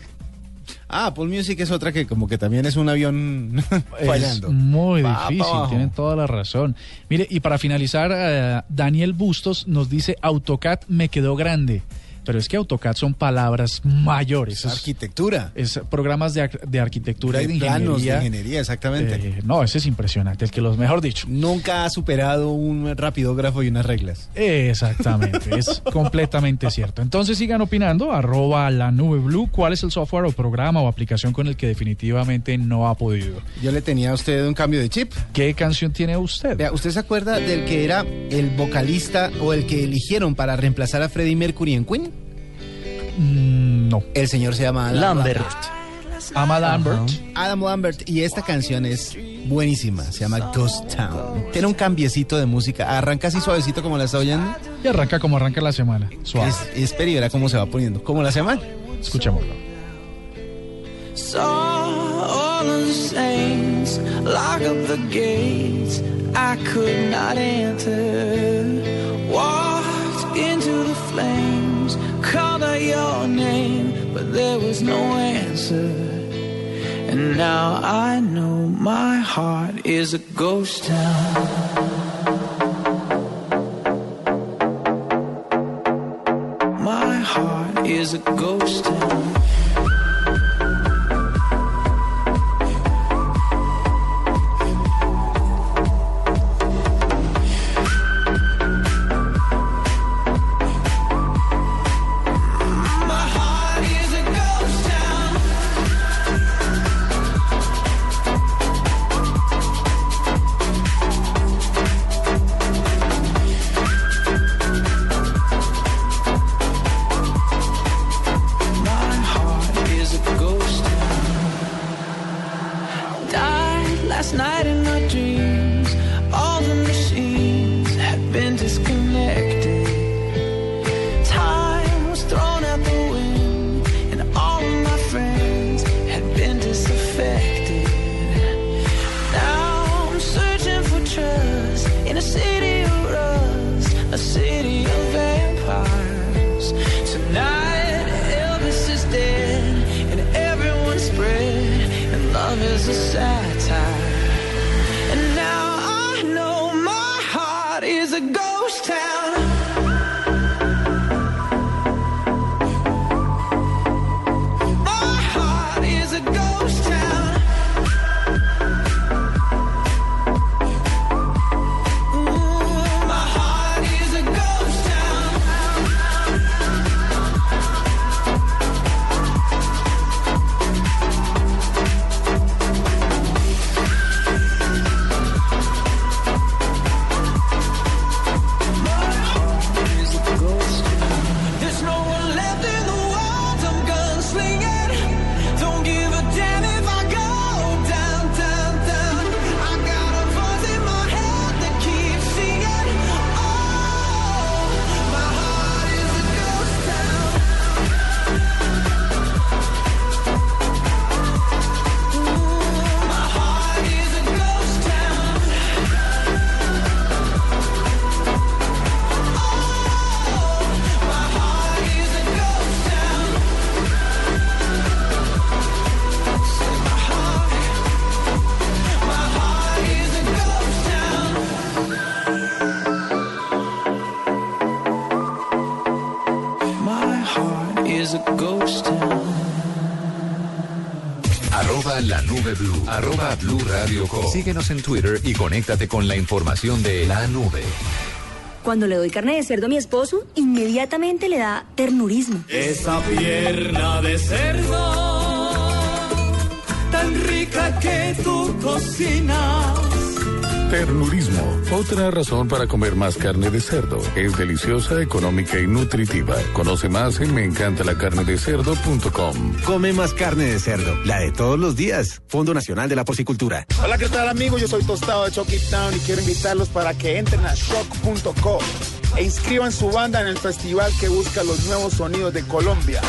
Speaker 3: Ah, Apple Music es otra que como que también es un avión fallando.
Speaker 2: Es muy
Speaker 3: Va
Speaker 2: difícil, tienen toda la razón. Mire, y para finalizar, eh, Daniel Bustos nos dice, AutoCAD me quedó grande. Pero es que AutoCAD son palabras mayores.
Speaker 3: Es arquitectura.
Speaker 2: Es programas de, de arquitectura y de
Speaker 3: De planos de
Speaker 2: ingeniería.
Speaker 3: ingeniería, exactamente.
Speaker 2: Eh, no, ese es impresionante, el que los mejor dicho.
Speaker 3: Nunca ha superado un rapidógrafo y unas reglas.
Speaker 2: Exactamente, es completamente cierto. Entonces sigan opinando, arroba la nube blue, cuál es el software o programa o aplicación con el que definitivamente no ha podido.
Speaker 3: Yo le tenía a usted un cambio de chip.
Speaker 2: ¿Qué canción tiene usted?
Speaker 3: Vea, ¿usted se acuerda del que era el vocalista o el que eligieron para reemplazar a Freddie Mercury en Queen?
Speaker 2: Mm, no.
Speaker 3: El señor se llama Adam
Speaker 4: Lambert.
Speaker 2: Ama Lambert.
Speaker 3: Adam Lambert y esta canción es buenísima, se llama Ghost Town. Tiene un cambiecito de música, arranca así suavecito como la está oyendo.
Speaker 2: Y arranca como arranca la semana. Suave.
Speaker 3: Es, espera y verá cómo se va poniendo, como la semana.
Speaker 2: Escuchémoslo.
Speaker 11: Saw all of the saints lock up the gates I could not enter. Walked into the flames, out your name, but there was no answer. And now I know my heart is a ghost town. My heart is a ghost town.
Speaker 1: Síguenos en Twitter y conéctate con la información de la nube.
Speaker 12: Cuando le doy carne de cerdo a mi esposo, inmediatamente le da ternurismo.
Speaker 13: Esa pierna de cerdo, tan rica que tú cocinas.
Speaker 14: Ternurismo, otra razón para comer más carne de cerdo. Es deliciosa, económica y nutritiva. Conoce más en meencantalacarnedecerdo.com.
Speaker 15: Come más carne de cerdo, la de todos los días. Fondo Nacional de la Porcicultura.
Speaker 16: Hola, ¿qué tal amigos? Yo soy Tostado de Chucky Town y quiero invitarlos para que entren a shock.co e inscriban su banda en el festival que busca los nuevos sonidos de Colombia.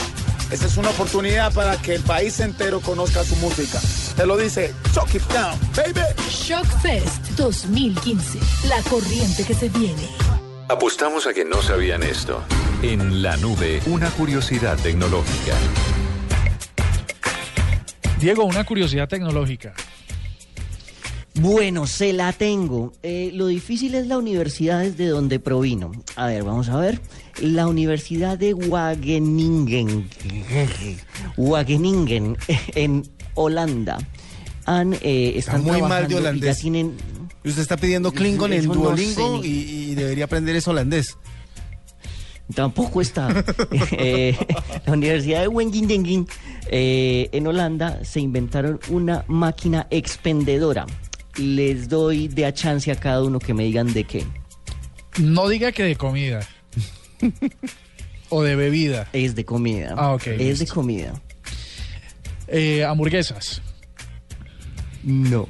Speaker 16: Esta es una oportunidad para que el país entero conozca su música. Te lo dice Chucky Town, baby.
Speaker 17: Shock Fest 2015. La corriente que se viene.
Speaker 1: Apostamos a que no sabían esto. En la nube, una curiosidad tecnológica.
Speaker 2: Diego, una curiosidad tecnológica.
Speaker 4: Bueno, se la tengo. Eh, lo difícil es la universidad desde donde provino. A ver, vamos a ver. La Universidad de Wageningen, Wageningen en Holanda. Han, eh,
Speaker 3: Está
Speaker 4: están
Speaker 3: muy mal de
Speaker 4: ya
Speaker 3: holandés.
Speaker 4: tienen-
Speaker 3: Y usted está pidiendo Klingon en
Speaker 4: no
Speaker 3: Duolingo
Speaker 4: sé
Speaker 3: y,
Speaker 4: ni-
Speaker 3: y debería aprender es holandés.
Speaker 4: Tampoco está. Eh, la Universidad de Wageningen eh, en Holanda se inventaron una máquina expendedora. Les doy de a chance a cada uno que me digan de qué.
Speaker 2: No diga que de comida. o de bebida.
Speaker 4: Es de comida.
Speaker 2: Ah, ok,
Speaker 4: Es de comida.
Speaker 2: Eh, hamburguesas.
Speaker 4: No.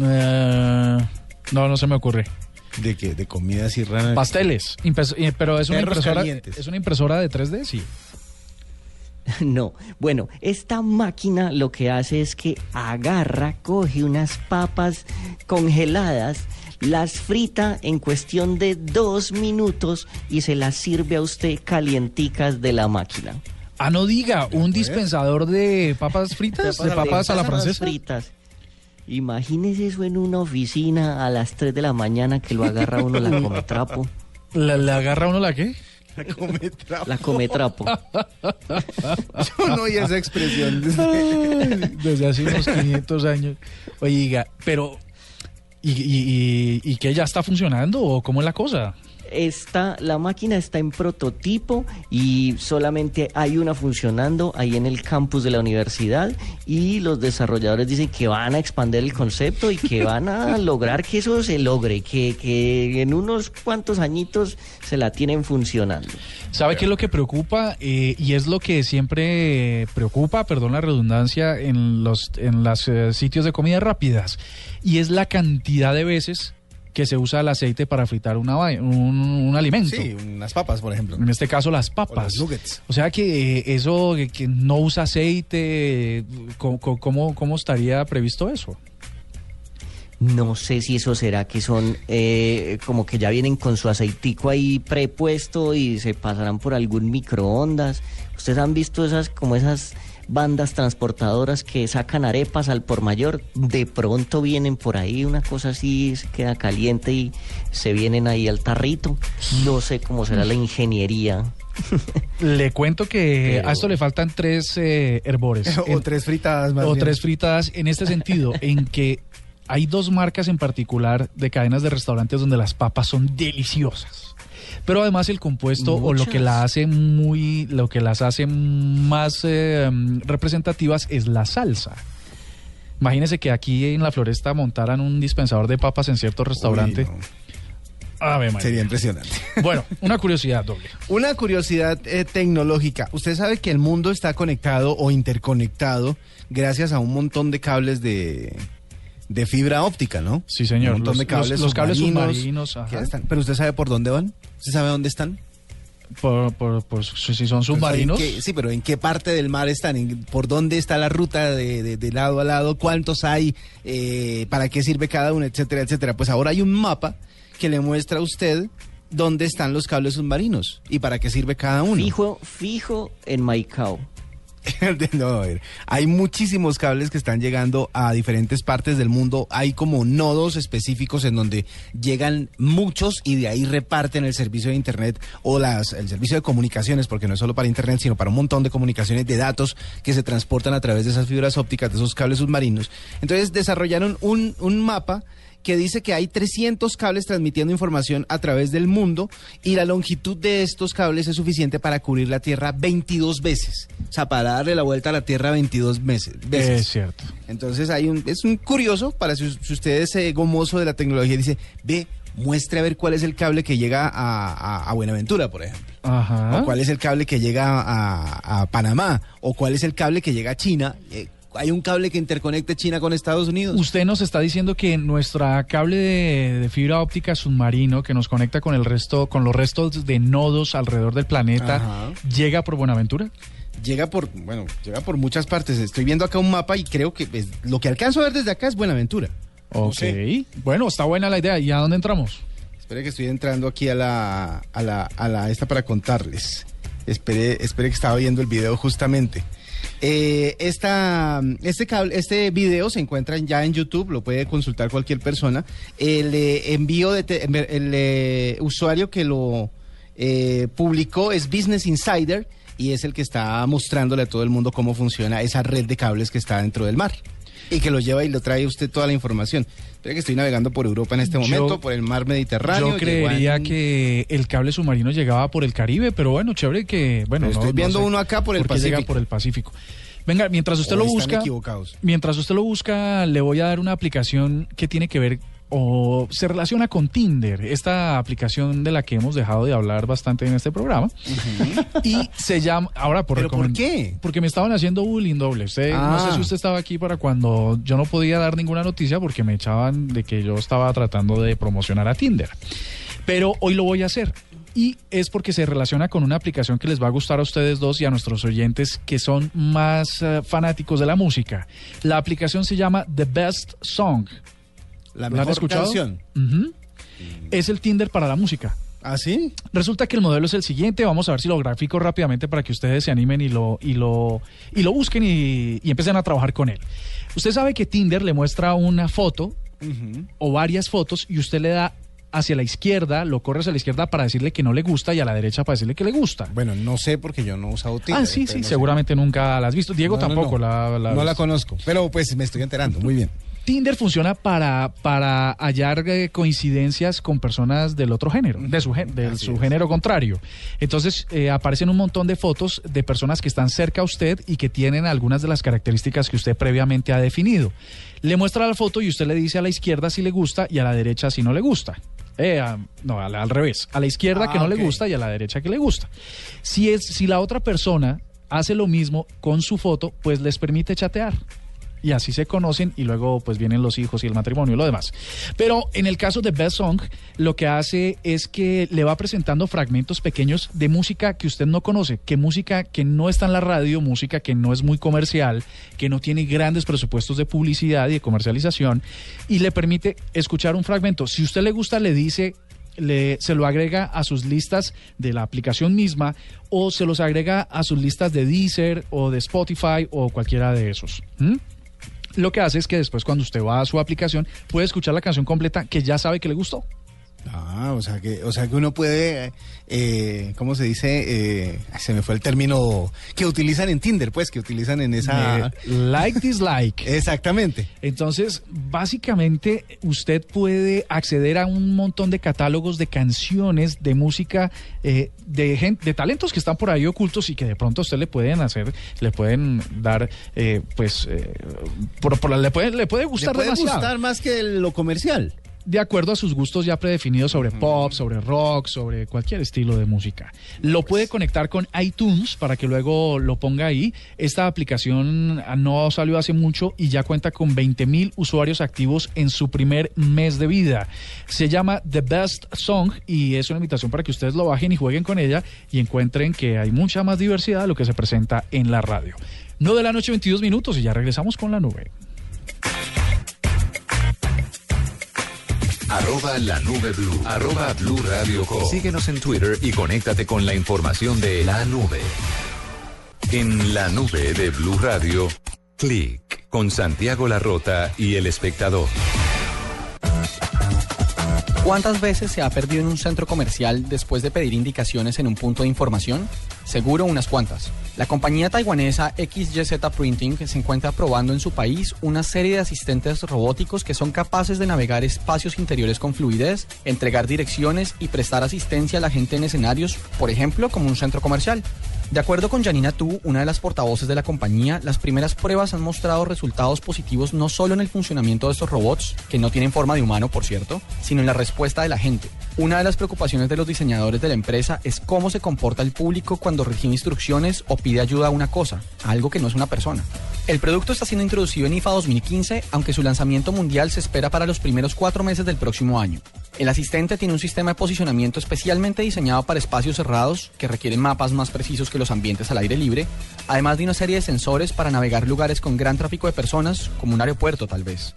Speaker 2: Eh, no, no se me ocurre.
Speaker 3: ¿De qué? ¿De comida así rara?
Speaker 2: Pasteles. Impes- eh, pero es una
Speaker 3: Perros
Speaker 2: impresora.
Speaker 3: calientes.
Speaker 2: Es una impresora de 3D, sí.
Speaker 4: No, bueno, esta máquina lo que hace es que agarra, coge unas papas congeladas, las frita en cuestión de dos minutos y se las sirve a usted calienticas de la máquina.
Speaker 2: Ah, no diga, un dispensador de papas fritas, de papas a la francesa.
Speaker 4: fritas. Imagínese eso en una oficina a las 3 de la mañana que lo agarra uno la come trapo.
Speaker 2: ¿La, la agarra uno la qué?
Speaker 3: La come trapo.
Speaker 4: La come trapo.
Speaker 3: Yo no oí esa expresión.
Speaker 2: Desde hace unos 500 años. Oiga, pero. ¿Y, y, y, y que ya está funcionando o cómo es la cosa?
Speaker 4: Está, la máquina está en prototipo y solamente hay una funcionando ahí en el campus de la universidad y los desarrolladores dicen que van a expandir el concepto y que van a lograr que eso se logre, que, que en unos cuantos añitos se la tienen funcionando.
Speaker 2: ¿Sabe qué es lo que preocupa? Eh, y es lo que siempre preocupa, perdón la redundancia, en los en los sitios de comida rápidas. Y es la cantidad de veces que se usa el aceite para fritar una, un, un alimento.
Speaker 3: Sí, unas papas, por ejemplo.
Speaker 2: En este caso las papas. O sea que eh, eso que, que no usa aceite, eh, ¿cómo, cómo, cómo estaría previsto eso?
Speaker 4: No sé si eso será que son eh, como que ya vienen con su aceitico ahí prepuesto y se pasarán por algún microondas. ¿Ustedes han visto esas como esas bandas transportadoras que sacan arepas al por mayor? De pronto vienen por ahí, una cosa así se queda caliente y se vienen ahí al tarrito. No sé cómo será la ingeniería.
Speaker 2: Le cuento que
Speaker 4: Pero-
Speaker 2: a esto le faltan tres eh, herbores.
Speaker 3: o
Speaker 2: En-
Speaker 3: tres fritadas más
Speaker 2: o
Speaker 3: bien.
Speaker 2: tres fritadas en este sentido, en que hay dos marcas en particular de cadenas de restaurantes donde las papas son deliciosas. Pero además el compuesto o lo que la hace muy, lo que las hace más eh, representativas es la salsa. Imagínense que aquí en la floresta montaran un dispensador de papas en cierto restaurante.
Speaker 3: Uy, no.
Speaker 2: Ave.
Speaker 3: Sería impresionante.
Speaker 2: Bueno, una curiosidad doble.
Speaker 3: Una curiosidad eh, tecnológica. Usted sabe que el mundo está conectado o interconectado gracias a un montón de cables de, de fibra óptica, ¿no?
Speaker 2: Sí, señor.
Speaker 3: Un montón
Speaker 2: Los-
Speaker 3: de cables
Speaker 2: los- los cables
Speaker 3: submarinos
Speaker 2: submarinos,
Speaker 3: que
Speaker 2: ajá.
Speaker 3: están- Pero usted sabe por dónde van. ¿Usted sabe dónde están?
Speaker 2: Por, por- por- si son
Speaker 3: Pues,
Speaker 2: submarinos.
Speaker 3: ¿en qué- sí, pero ¿en qué parte del mar están? ¿En- ¿Por dónde está la ruta de, de- de lado a lado? ¿Cuántos hay? Eh, ¿Para qué sirve cada uno? Etcétera, etcétera. Pues ahora hay un mapa que le muestra a usted dónde están los cables submarinos y para qué sirve cada uno.
Speaker 4: Fijo, fijo en Maicao.
Speaker 3: no, a ver, hay muchísimos cables que están llegando a diferentes partes del mundo. Hay como nodos específicos en donde llegan muchos y de ahí reparten el servicio de Internet o las, el servicio de comunicaciones, porque no es solo para Internet, sino para un montón de comunicaciones de datos que se transportan a través de esas fibras ópticas, de esos cables submarinos. Entonces desarrollaron un, un mapa que dice que hay 300 cables transmitiendo información a través del mundo y la longitud de estos cables es suficiente para cubrir la Tierra 22 veces. O sea, para darle la vuelta a la Tierra 22 meses, veces.
Speaker 2: Es cierto.
Speaker 3: Entonces hay un, es un curioso para si, si usted es eh, gomoso de la tecnología dice, ve, muestre a ver cuál es el cable que llega a, a- a Buenaventura, por ejemplo.
Speaker 2: Ajá.
Speaker 3: O cuál es el cable que llega a, a Panamá. O cuál es el cable que llega a China. Eh, hay un cable que interconecte China con Estados Unidos.
Speaker 2: Usted nos está diciendo que nuestra cable de, de fibra óptica submarino que nos conecta con el resto, con los restos de nodos alrededor del planeta,
Speaker 3: Ajá.
Speaker 2: llega por Buenaventura.
Speaker 3: Llega por, bueno, llega por muchas partes. Estoy viendo acá un mapa y creo que pues, lo que alcanzo a ver desde acá es Buenaventura.
Speaker 2: Ok.
Speaker 3: sé.
Speaker 2: Bueno, está buena la idea. ¿Y a dónde entramos?
Speaker 3: Espere que estoy entrando aquí a la, a la, a la esta para contarles. Espere, espere que estaba viendo el video justamente. Eh, esta, este, cable, este video se encuentra ya en YouTube, lo puede consultar cualquier persona. El eh, envío de te- el eh, usuario que lo eh, publicó es Business Insider y es el que está mostrándole a todo el mundo cómo funciona esa red de cables que está dentro del mar. Y que lo lleva y lo trae usted toda la información. Que estoy navegando por Europa en este
Speaker 2: Yo-
Speaker 3: momento, por el mar Mediterráneo.
Speaker 2: Yo creería
Speaker 3: en-
Speaker 2: que el cable submarino llegaba por el Caribe, pero bueno, chévere que... Bueno,
Speaker 3: Pero estoy viendo
Speaker 2: sé
Speaker 3: uno acá por el
Speaker 2: qué llega
Speaker 3: Pacífico.
Speaker 2: por el Pacífico. Venga, mientras usted
Speaker 3: O
Speaker 2: lo busca...
Speaker 3: equivocados.
Speaker 2: Mientras usted lo busca, le voy a dar una aplicación que tiene que ver o se relaciona con Tinder, esta aplicación de la que hemos dejado de hablar bastante en este programa. Y se llama, ahora por
Speaker 3: ¿Pero por qué?
Speaker 2: Porque me estaban haciendo bullying doble. Usted, No
Speaker 3: Ah.
Speaker 2: sé si usted estaba aquí para cuando yo no podía dar ninguna noticia porque me echaban de que yo estaba tratando de promocionar a Tinder. Pero hoy lo voy a hacer. Y es porque se relaciona con una aplicación que les va a gustar a ustedes dos y a nuestros oyentes que son más eh, fanáticos de la música. La aplicación se llama The Best Song.
Speaker 3: La
Speaker 2: ¿La han
Speaker 3: mejor
Speaker 2: escuchado?
Speaker 3: canción.
Speaker 2: Ujú. Es el Tinder para la música.
Speaker 3: ¿Ah, sí?
Speaker 2: Resulta que el modelo es el siguiente. Vamos a ver si lo grafico rápidamente para que ustedes se animen y lo, y lo, y lo busquen y, y empiecen a trabajar con él. Usted sabe que Tinder le muestra una foto o varias fotos y usted le da hacia la izquierda, lo corre hacia la izquierda para decirle que no le gusta y a la derecha para decirle que le gusta.
Speaker 3: Bueno, no sé porque yo no he usado Tinder.
Speaker 2: ah, sí, sí,
Speaker 3: no sé.
Speaker 2: seguramente nunca la has visto. Diego
Speaker 3: No,
Speaker 2: tampoco
Speaker 3: no.
Speaker 2: la, la
Speaker 3: No la conozco, pero pues me estoy enterando. Muy bien.
Speaker 2: Tinder funciona para, para hallar eh, coincidencias con personas del otro género, de su, gen- de su género contrario. Entonces eh, aparecen un montón de fotos de personas que están cerca a usted y que tienen algunas de las características que usted previamente ha definido. Le muestra la foto y usted le dice a la izquierda si le gusta y a la derecha si no le gusta. Eh, no, al, al revés. A la izquierda
Speaker 3: Ah,
Speaker 2: que no le gusta y a la derecha que le gusta. Si, es, si la otra persona hace lo mismo con su foto, pues les permite chatear y así se conocen y luego pues vienen los hijos y el matrimonio y lo demás. Pero en el caso de Best Song, lo que hace es que le va presentando fragmentos pequeños de música que usted no conoce, que música que no está en la radio, música que no es muy comercial, que no tiene grandes presupuestos de publicidad y de comercialización y le permite escuchar un fragmento. Si usted le gusta, le dice le, se lo agrega a sus listas de la aplicación misma o se los agrega a sus listas de Deezer o de Spotify o cualquiera de esos. ¿Mm? Lo que hace es que después cuando usted va a su aplicación puede escuchar la canción completa que ya sabe que le gustó.
Speaker 3: Ah, o sea que, o sea que uno puede, eh, ¿cómo se dice? Eh, se me fue el término que utilizan en Tinder, pues, que utilizan en esa.
Speaker 2: Like, dislike.
Speaker 3: Exactamente.
Speaker 2: Entonces, básicamente, usted puede acceder a un montón de catálogos de canciones, de música, eh, de, gen- de talentos que están por ahí ocultos y que de pronto a usted le pueden hacer, le pueden dar, eh, pues, eh, por- por- le, puede, le puede
Speaker 3: Le
Speaker 2: gustar
Speaker 3: puede
Speaker 2: demasiado.
Speaker 3: gustar más que lo comercial.
Speaker 2: De acuerdo a sus gustos ya predefinidos sobre pop, sobre rock, sobre cualquier estilo de música. Lo puede conectar con iTunes para que luego lo ponga ahí. Esta aplicación ah, no salió hace mucho y ya cuenta con 20 mil usuarios activos en su primer mes de vida. Se llama The Best Song y es una invitación para que ustedes lo bajen y jueguen con ella y encuentren que hay mucha más diversidad de lo que se presenta en la radio. No de la noche 22 minutos y ya regresamos con la nube.
Speaker 1: Arroba la nube blue. Arroba blue radio com. Síguenos en Twitter y conéctate con la información de la nube. En la nube de Blue Radio, clic con Santiago Larrota y el espectador.
Speaker 18: ¿Cuántas veces se ha perdido en un centro comercial después de pedir indicaciones en un punto de información? Seguro unas cuantas. La compañía taiwanesa XYZ Printing se encuentra probando en su país una serie de asistentes robóticos que son capaces de navegar espacios interiores con fluidez, entregar direcciones y prestar asistencia a la gente en escenarios, por ejemplo, como un centro comercial. De acuerdo con Janina Tu, una de las portavoces de la compañía, las primeras pruebas han mostrado resultados positivos no solo en el funcionamiento de estos robots, que no tienen forma de humano, por cierto, sino en la respuesta de la gente. Una de las preocupaciones de los diseñadores de la empresa es cómo se comporta el público cuando recibe instrucciones o pide ayuda a una cosa, algo que no es una persona. El producto está siendo introducido en IFA 2015, aunque su lanzamiento mundial se espera para los primeros cuatro meses del próximo año. El asistente tiene un sistema de posicionamiento especialmente diseñado para espacios cerrados que requieren mapas más precisos que los ambientes al aire libre, además de una serie de sensores para navegar lugares con gran tráfico de personas, como un aeropuerto tal vez.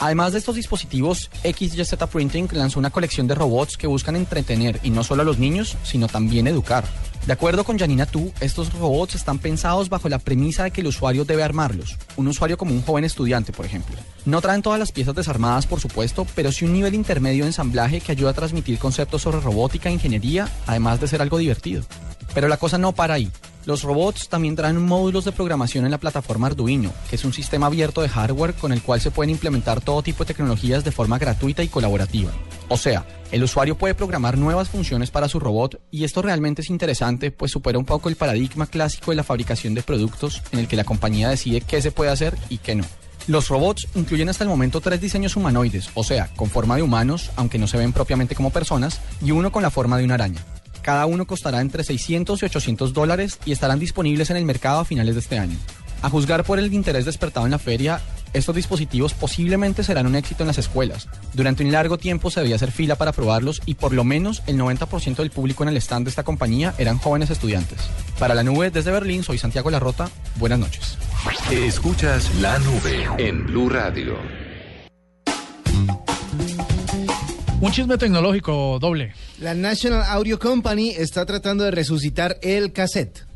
Speaker 18: Además de estos dispositivos, XYZ Printing lanzó una colección de robots que buscan entretener y no solo a los niños, sino también educar. De acuerdo con Janina Tu, estos robots están pensados bajo la premisa de que el usuario debe armarlos, un usuario como un joven estudiante, por ejemplo. No traen todas las piezas desarmadas, por supuesto, pero sí un nivel intermedio de ensamblaje que ayuda a transmitir conceptos sobre robótica e ingeniería, además de ser algo divertido. Pero la cosa no para ahí. Los robots también traen módulos de programación en la plataforma Arduino, que es un sistema abierto de hardware con el cual se pueden implementar todo tipo de tecnologías de forma gratuita y colaborativa. O sea, el usuario puede programar nuevas funciones para su robot y esto realmente es interesante, pues supera un poco el paradigma clásico de la fabricación de productos en el que la compañía decide qué se puede hacer y qué no. Los robots incluyen hasta el momento tres diseños humanoides, o sea, con forma de humanos, aunque no se ven propiamente como personas, y uno con la forma de una araña. Cada uno costará entre 600 y 800 dólares y estarán disponibles en el mercado a finales de este año. A juzgar por el interés despertado en la feria, estos dispositivos posiblemente serán un éxito en las escuelas. Durante un largo tiempo se debía hacer fila para probarlos y por lo menos el 90% del público en el stand de esta compañía eran jóvenes estudiantes. Para la nube desde Berlín, soy Santiago Larrota. Buenas noches.
Speaker 1: Escuchas la nube en Blue Radio.
Speaker 2: Un chisme tecnológico doble.
Speaker 3: La National Audio Company está tratando de resucitar el cassette.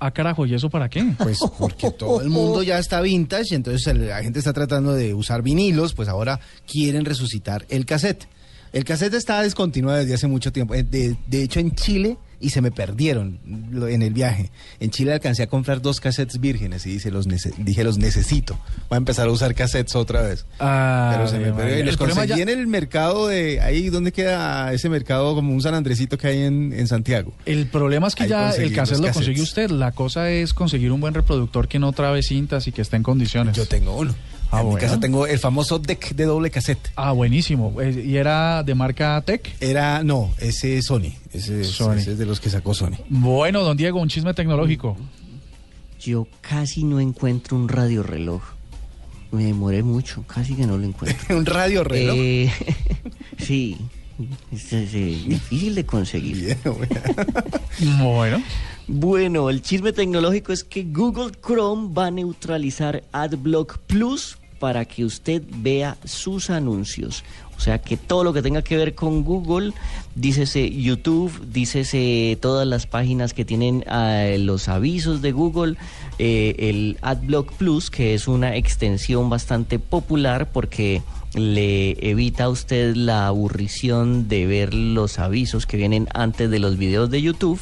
Speaker 2: Ah, carajo, ¿y eso para qué?
Speaker 3: Pues porque todo el mundo ya está vintage, entonces el- la gente está tratando de usar vinilos, pues ahora quieren resucitar el cassette. El cassette está descontinuado desde hace mucho tiempo. Eh, De, de hecho, en Chile, y se me perdieron en el viaje. En Chile alcancé a comprar dos cassettes vírgenes y dice, los dije, los necesito. Voy a empezar a usar cassettes otra vez.
Speaker 2: Ah,
Speaker 3: Pero se me perdió. Y los conseguí
Speaker 2: ya-
Speaker 3: en el mercado de... Ahí, ¿dónde queda ese mercado? Como un San Andresito que hay en, en Santiago.
Speaker 2: El problema es que
Speaker 3: Ahí
Speaker 2: ya el cassette lo consigue usted. La cosa es conseguir un buen reproductor que no trabe cintas y que esté en condiciones. Yo
Speaker 3: tengo uno.
Speaker 2: Ah,
Speaker 3: en mi casa tengo el famoso deck de doble cassette.
Speaker 2: Ah, buenísimo. Eh, ¿Y era de marca Tech?
Speaker 3: Era, no, ese es Sony. Ese es,
Speaker 2: Sony.
Speaker 3: ese es de los que sacó Sony.
Speaker 2: Bueno, don Diego, un chisme tecnológico.
Speaker 4: Yo casi no encuentro un radio reloj. Me demoré mucho, casi que no lo encuentro.
Speaker 3: ¿Un radio reloj?
Speaker 4: Eh, sí, es, es, difícil de conseguir.
Speaker 2: Bueno.
Speaker 4: Bueno, el chisme tecnológico es que Google Chrome va a neutralizar AdBlock Plus para que usted vea sus anuncios. O sea que todo lo que tenga que ver con Google, dícese YouTube, dícese todas las páginas que tienen eh, los avisos de Google, eh, el AdBlock Plus, que es una extensión bastante popular porque le evita a usted la aburrición de ver los avisos que vienen antes de los videos de YouTube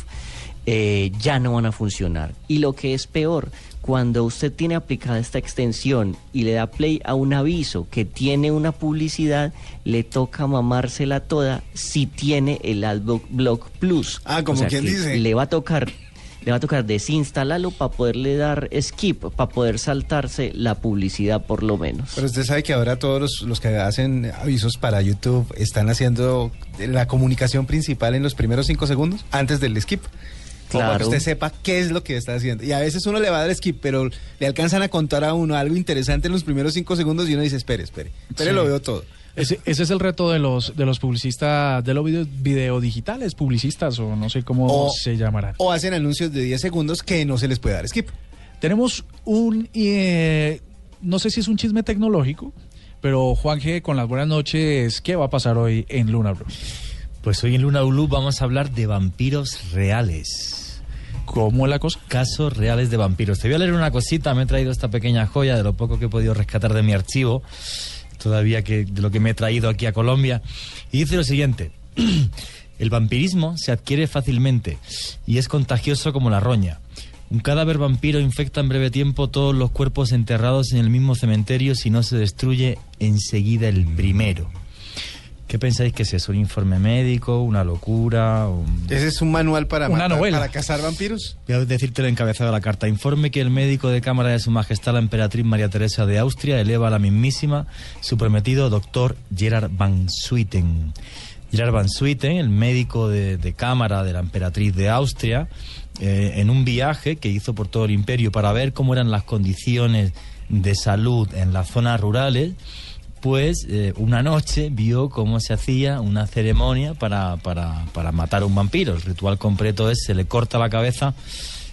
Speaker 4: eh, ya no van a funcionar. Y lo que es peor, cuando usted tiene aplicada esta extensión y le da play a un aviso que tiene una publicidad, le toca mamársela toda si tiene el AdBlock Plus.
Speaker 3: Ah, como
Speaker 4: O sea
Speaker 3: quien dice.
Speaker 4: Le va a tocar le va a tocar desinstalarlo para poderle dar skip, para poder saltarse la publicidad por lo menos.
Speaker 3: Pero usted sabe que ahora todos los, los que hacen avisos para YouTube están haciendo la comunicación principal en los primeros cinco segundos antes del skip. Como Para que
Speaker 4: Claro.
Speaker 3: usted sepa qué es lo que está haciendo. Y a veces uno le va a dar skip, pero le alcanzan a contar a uno algo interesante en los primeros cinco segundos y uno dice, espere, espere, espere,
Speaker 2: Sí.
Speaker 3: lo veo todo.
Speaker 2: Ese, ese es el reto de los de los publicistas, de los video, video digitales, publicistas o no sé cómo
Speaker 3: O-
Speaker 2: se llamarán.
Speaker 3: O hacen anuncios de 10 segundos que no se les puede dar skip.
Speaker 2: Tenemos un, eh, no sé si es un chisme tecnológico, pero Juan G, con las buenas noches, ¿qué va a pasar hoy en Luna Blue?
Speaker 19: Pues hoy en Luna Blue vamos a hablar de vampiros reales.
Speaker 2: ¿Cómo la cosa?
Speaker 19: Casos reales de vampiros. Te voy a leer una cosita, me he traído esta pequeña joya de lo poco que he podido rescatar de mi archivo, todavía que de lo que me he traído aquí a Colombia. Y dice lo siguiente. El vampirismo se adquiere fácilmente y es contagioso como la roña. Un cadáver vampiro infecta en breve tiempo todos los cuerpos enterrados en el mismo cementerio si no se destruye enseguida el primero. ¿Qué pensáis que es eso? ¿Un informe médico? ¿Una locura? un-
Speaker 3: ¿Ese es un manual para,
Speaker 19: Una
Speaker 3: matar-
Speaker 19: novela.
Speaker 3: para cazar vampiros?
Speaker 19: Voy a decirte el encabezado de la carta. Informe que el médico de cámara de Su Majestad la Emperatriz María Teresa de Austria eleva a la mismísima su prometido doctor Gerard Van Swieten. Gerard Van Swieten, el médico de, de cámara de la Emperatriz de Austria, eh, en un viaje que hizo por todo el imperio para ver cómo eran las condiciones de salud en las zonas rurales, pues una noche vio cómo se hacía una ceremonia para, para, para matar a un vampiro. El ritual completo es, se le corta la cabeza,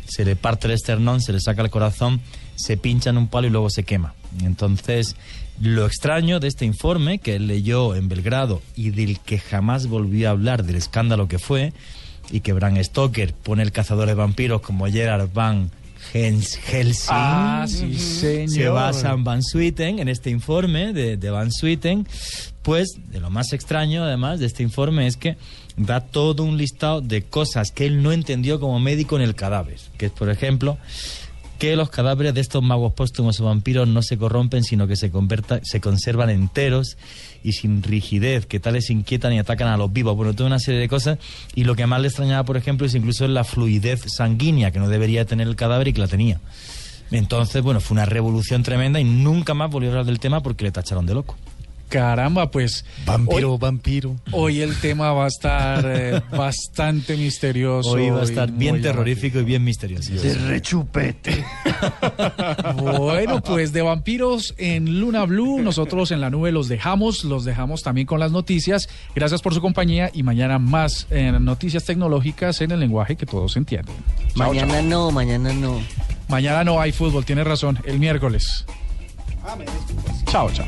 Speaker 19: se le parte el esternón, se le saca el corazón, se pincha en un palo y luego se quema. Entonces, lo extraño de este informe que él leyó en Belgrado y del que jamás volvió a hablar del escándalo que fue, y que Bram Stoker pone el cazador de vampiros como Gerard Van Helsing.
Speaker 2: Ah, sí, señor.
Speaker 19: Se basa en Van Swieten, en este informe de, de Van Swieten. Pues de lo más extraño, además, de este informe es que da todo un listado de cosas que él no entendió como médico en el cadáver. Que es, por ejemplo, que los cadáveres de estos magos póstumos o vampiros no se corrompen, sino que se, converta- se conservan enteros y sin rigidez, que tales inquietan y atacan a los vivos. Bueno, toda una serie de cosas. Y lo que más le extrañaba, por ejemplo, es incluso la fluidez sanguínea, que no debería tener el cadáver y que la tenía. Entonces, bueno, fue una revolución tremenda y nunca más volvió a hablar del tema porque le tacharon de loco.
Speaker 2: Caramba, pues.
Speaker 3: Vampiro,
Speaker 2: hoy,
Speaker 3: vampiro.
Speaker 2: Hoy el tema va a estar eh, bastante misterioso.
Speaker 19: Hoy va a
Speaker 2: y
Speaker 19: estar bien terrorífico y bien misterioso.
Speaker 2: De
Speaker 19: rechupete.
Speaker 2: Bueno, pues de vampiros en Luna Blue, nosotros en la nube los dejamos, los dejamos también con las noticias. Gracias por su compañía y mañana más eh, noticias tecnológicas en el lenguaje que todos entienden. Chao,
Speaker 4: Mañana
Speaker 2: chao.
Speaker 4: no, mañana no.
Speaker 2: Mañana no hay fútbol, tiene razón, el miércoles. Chao, chao.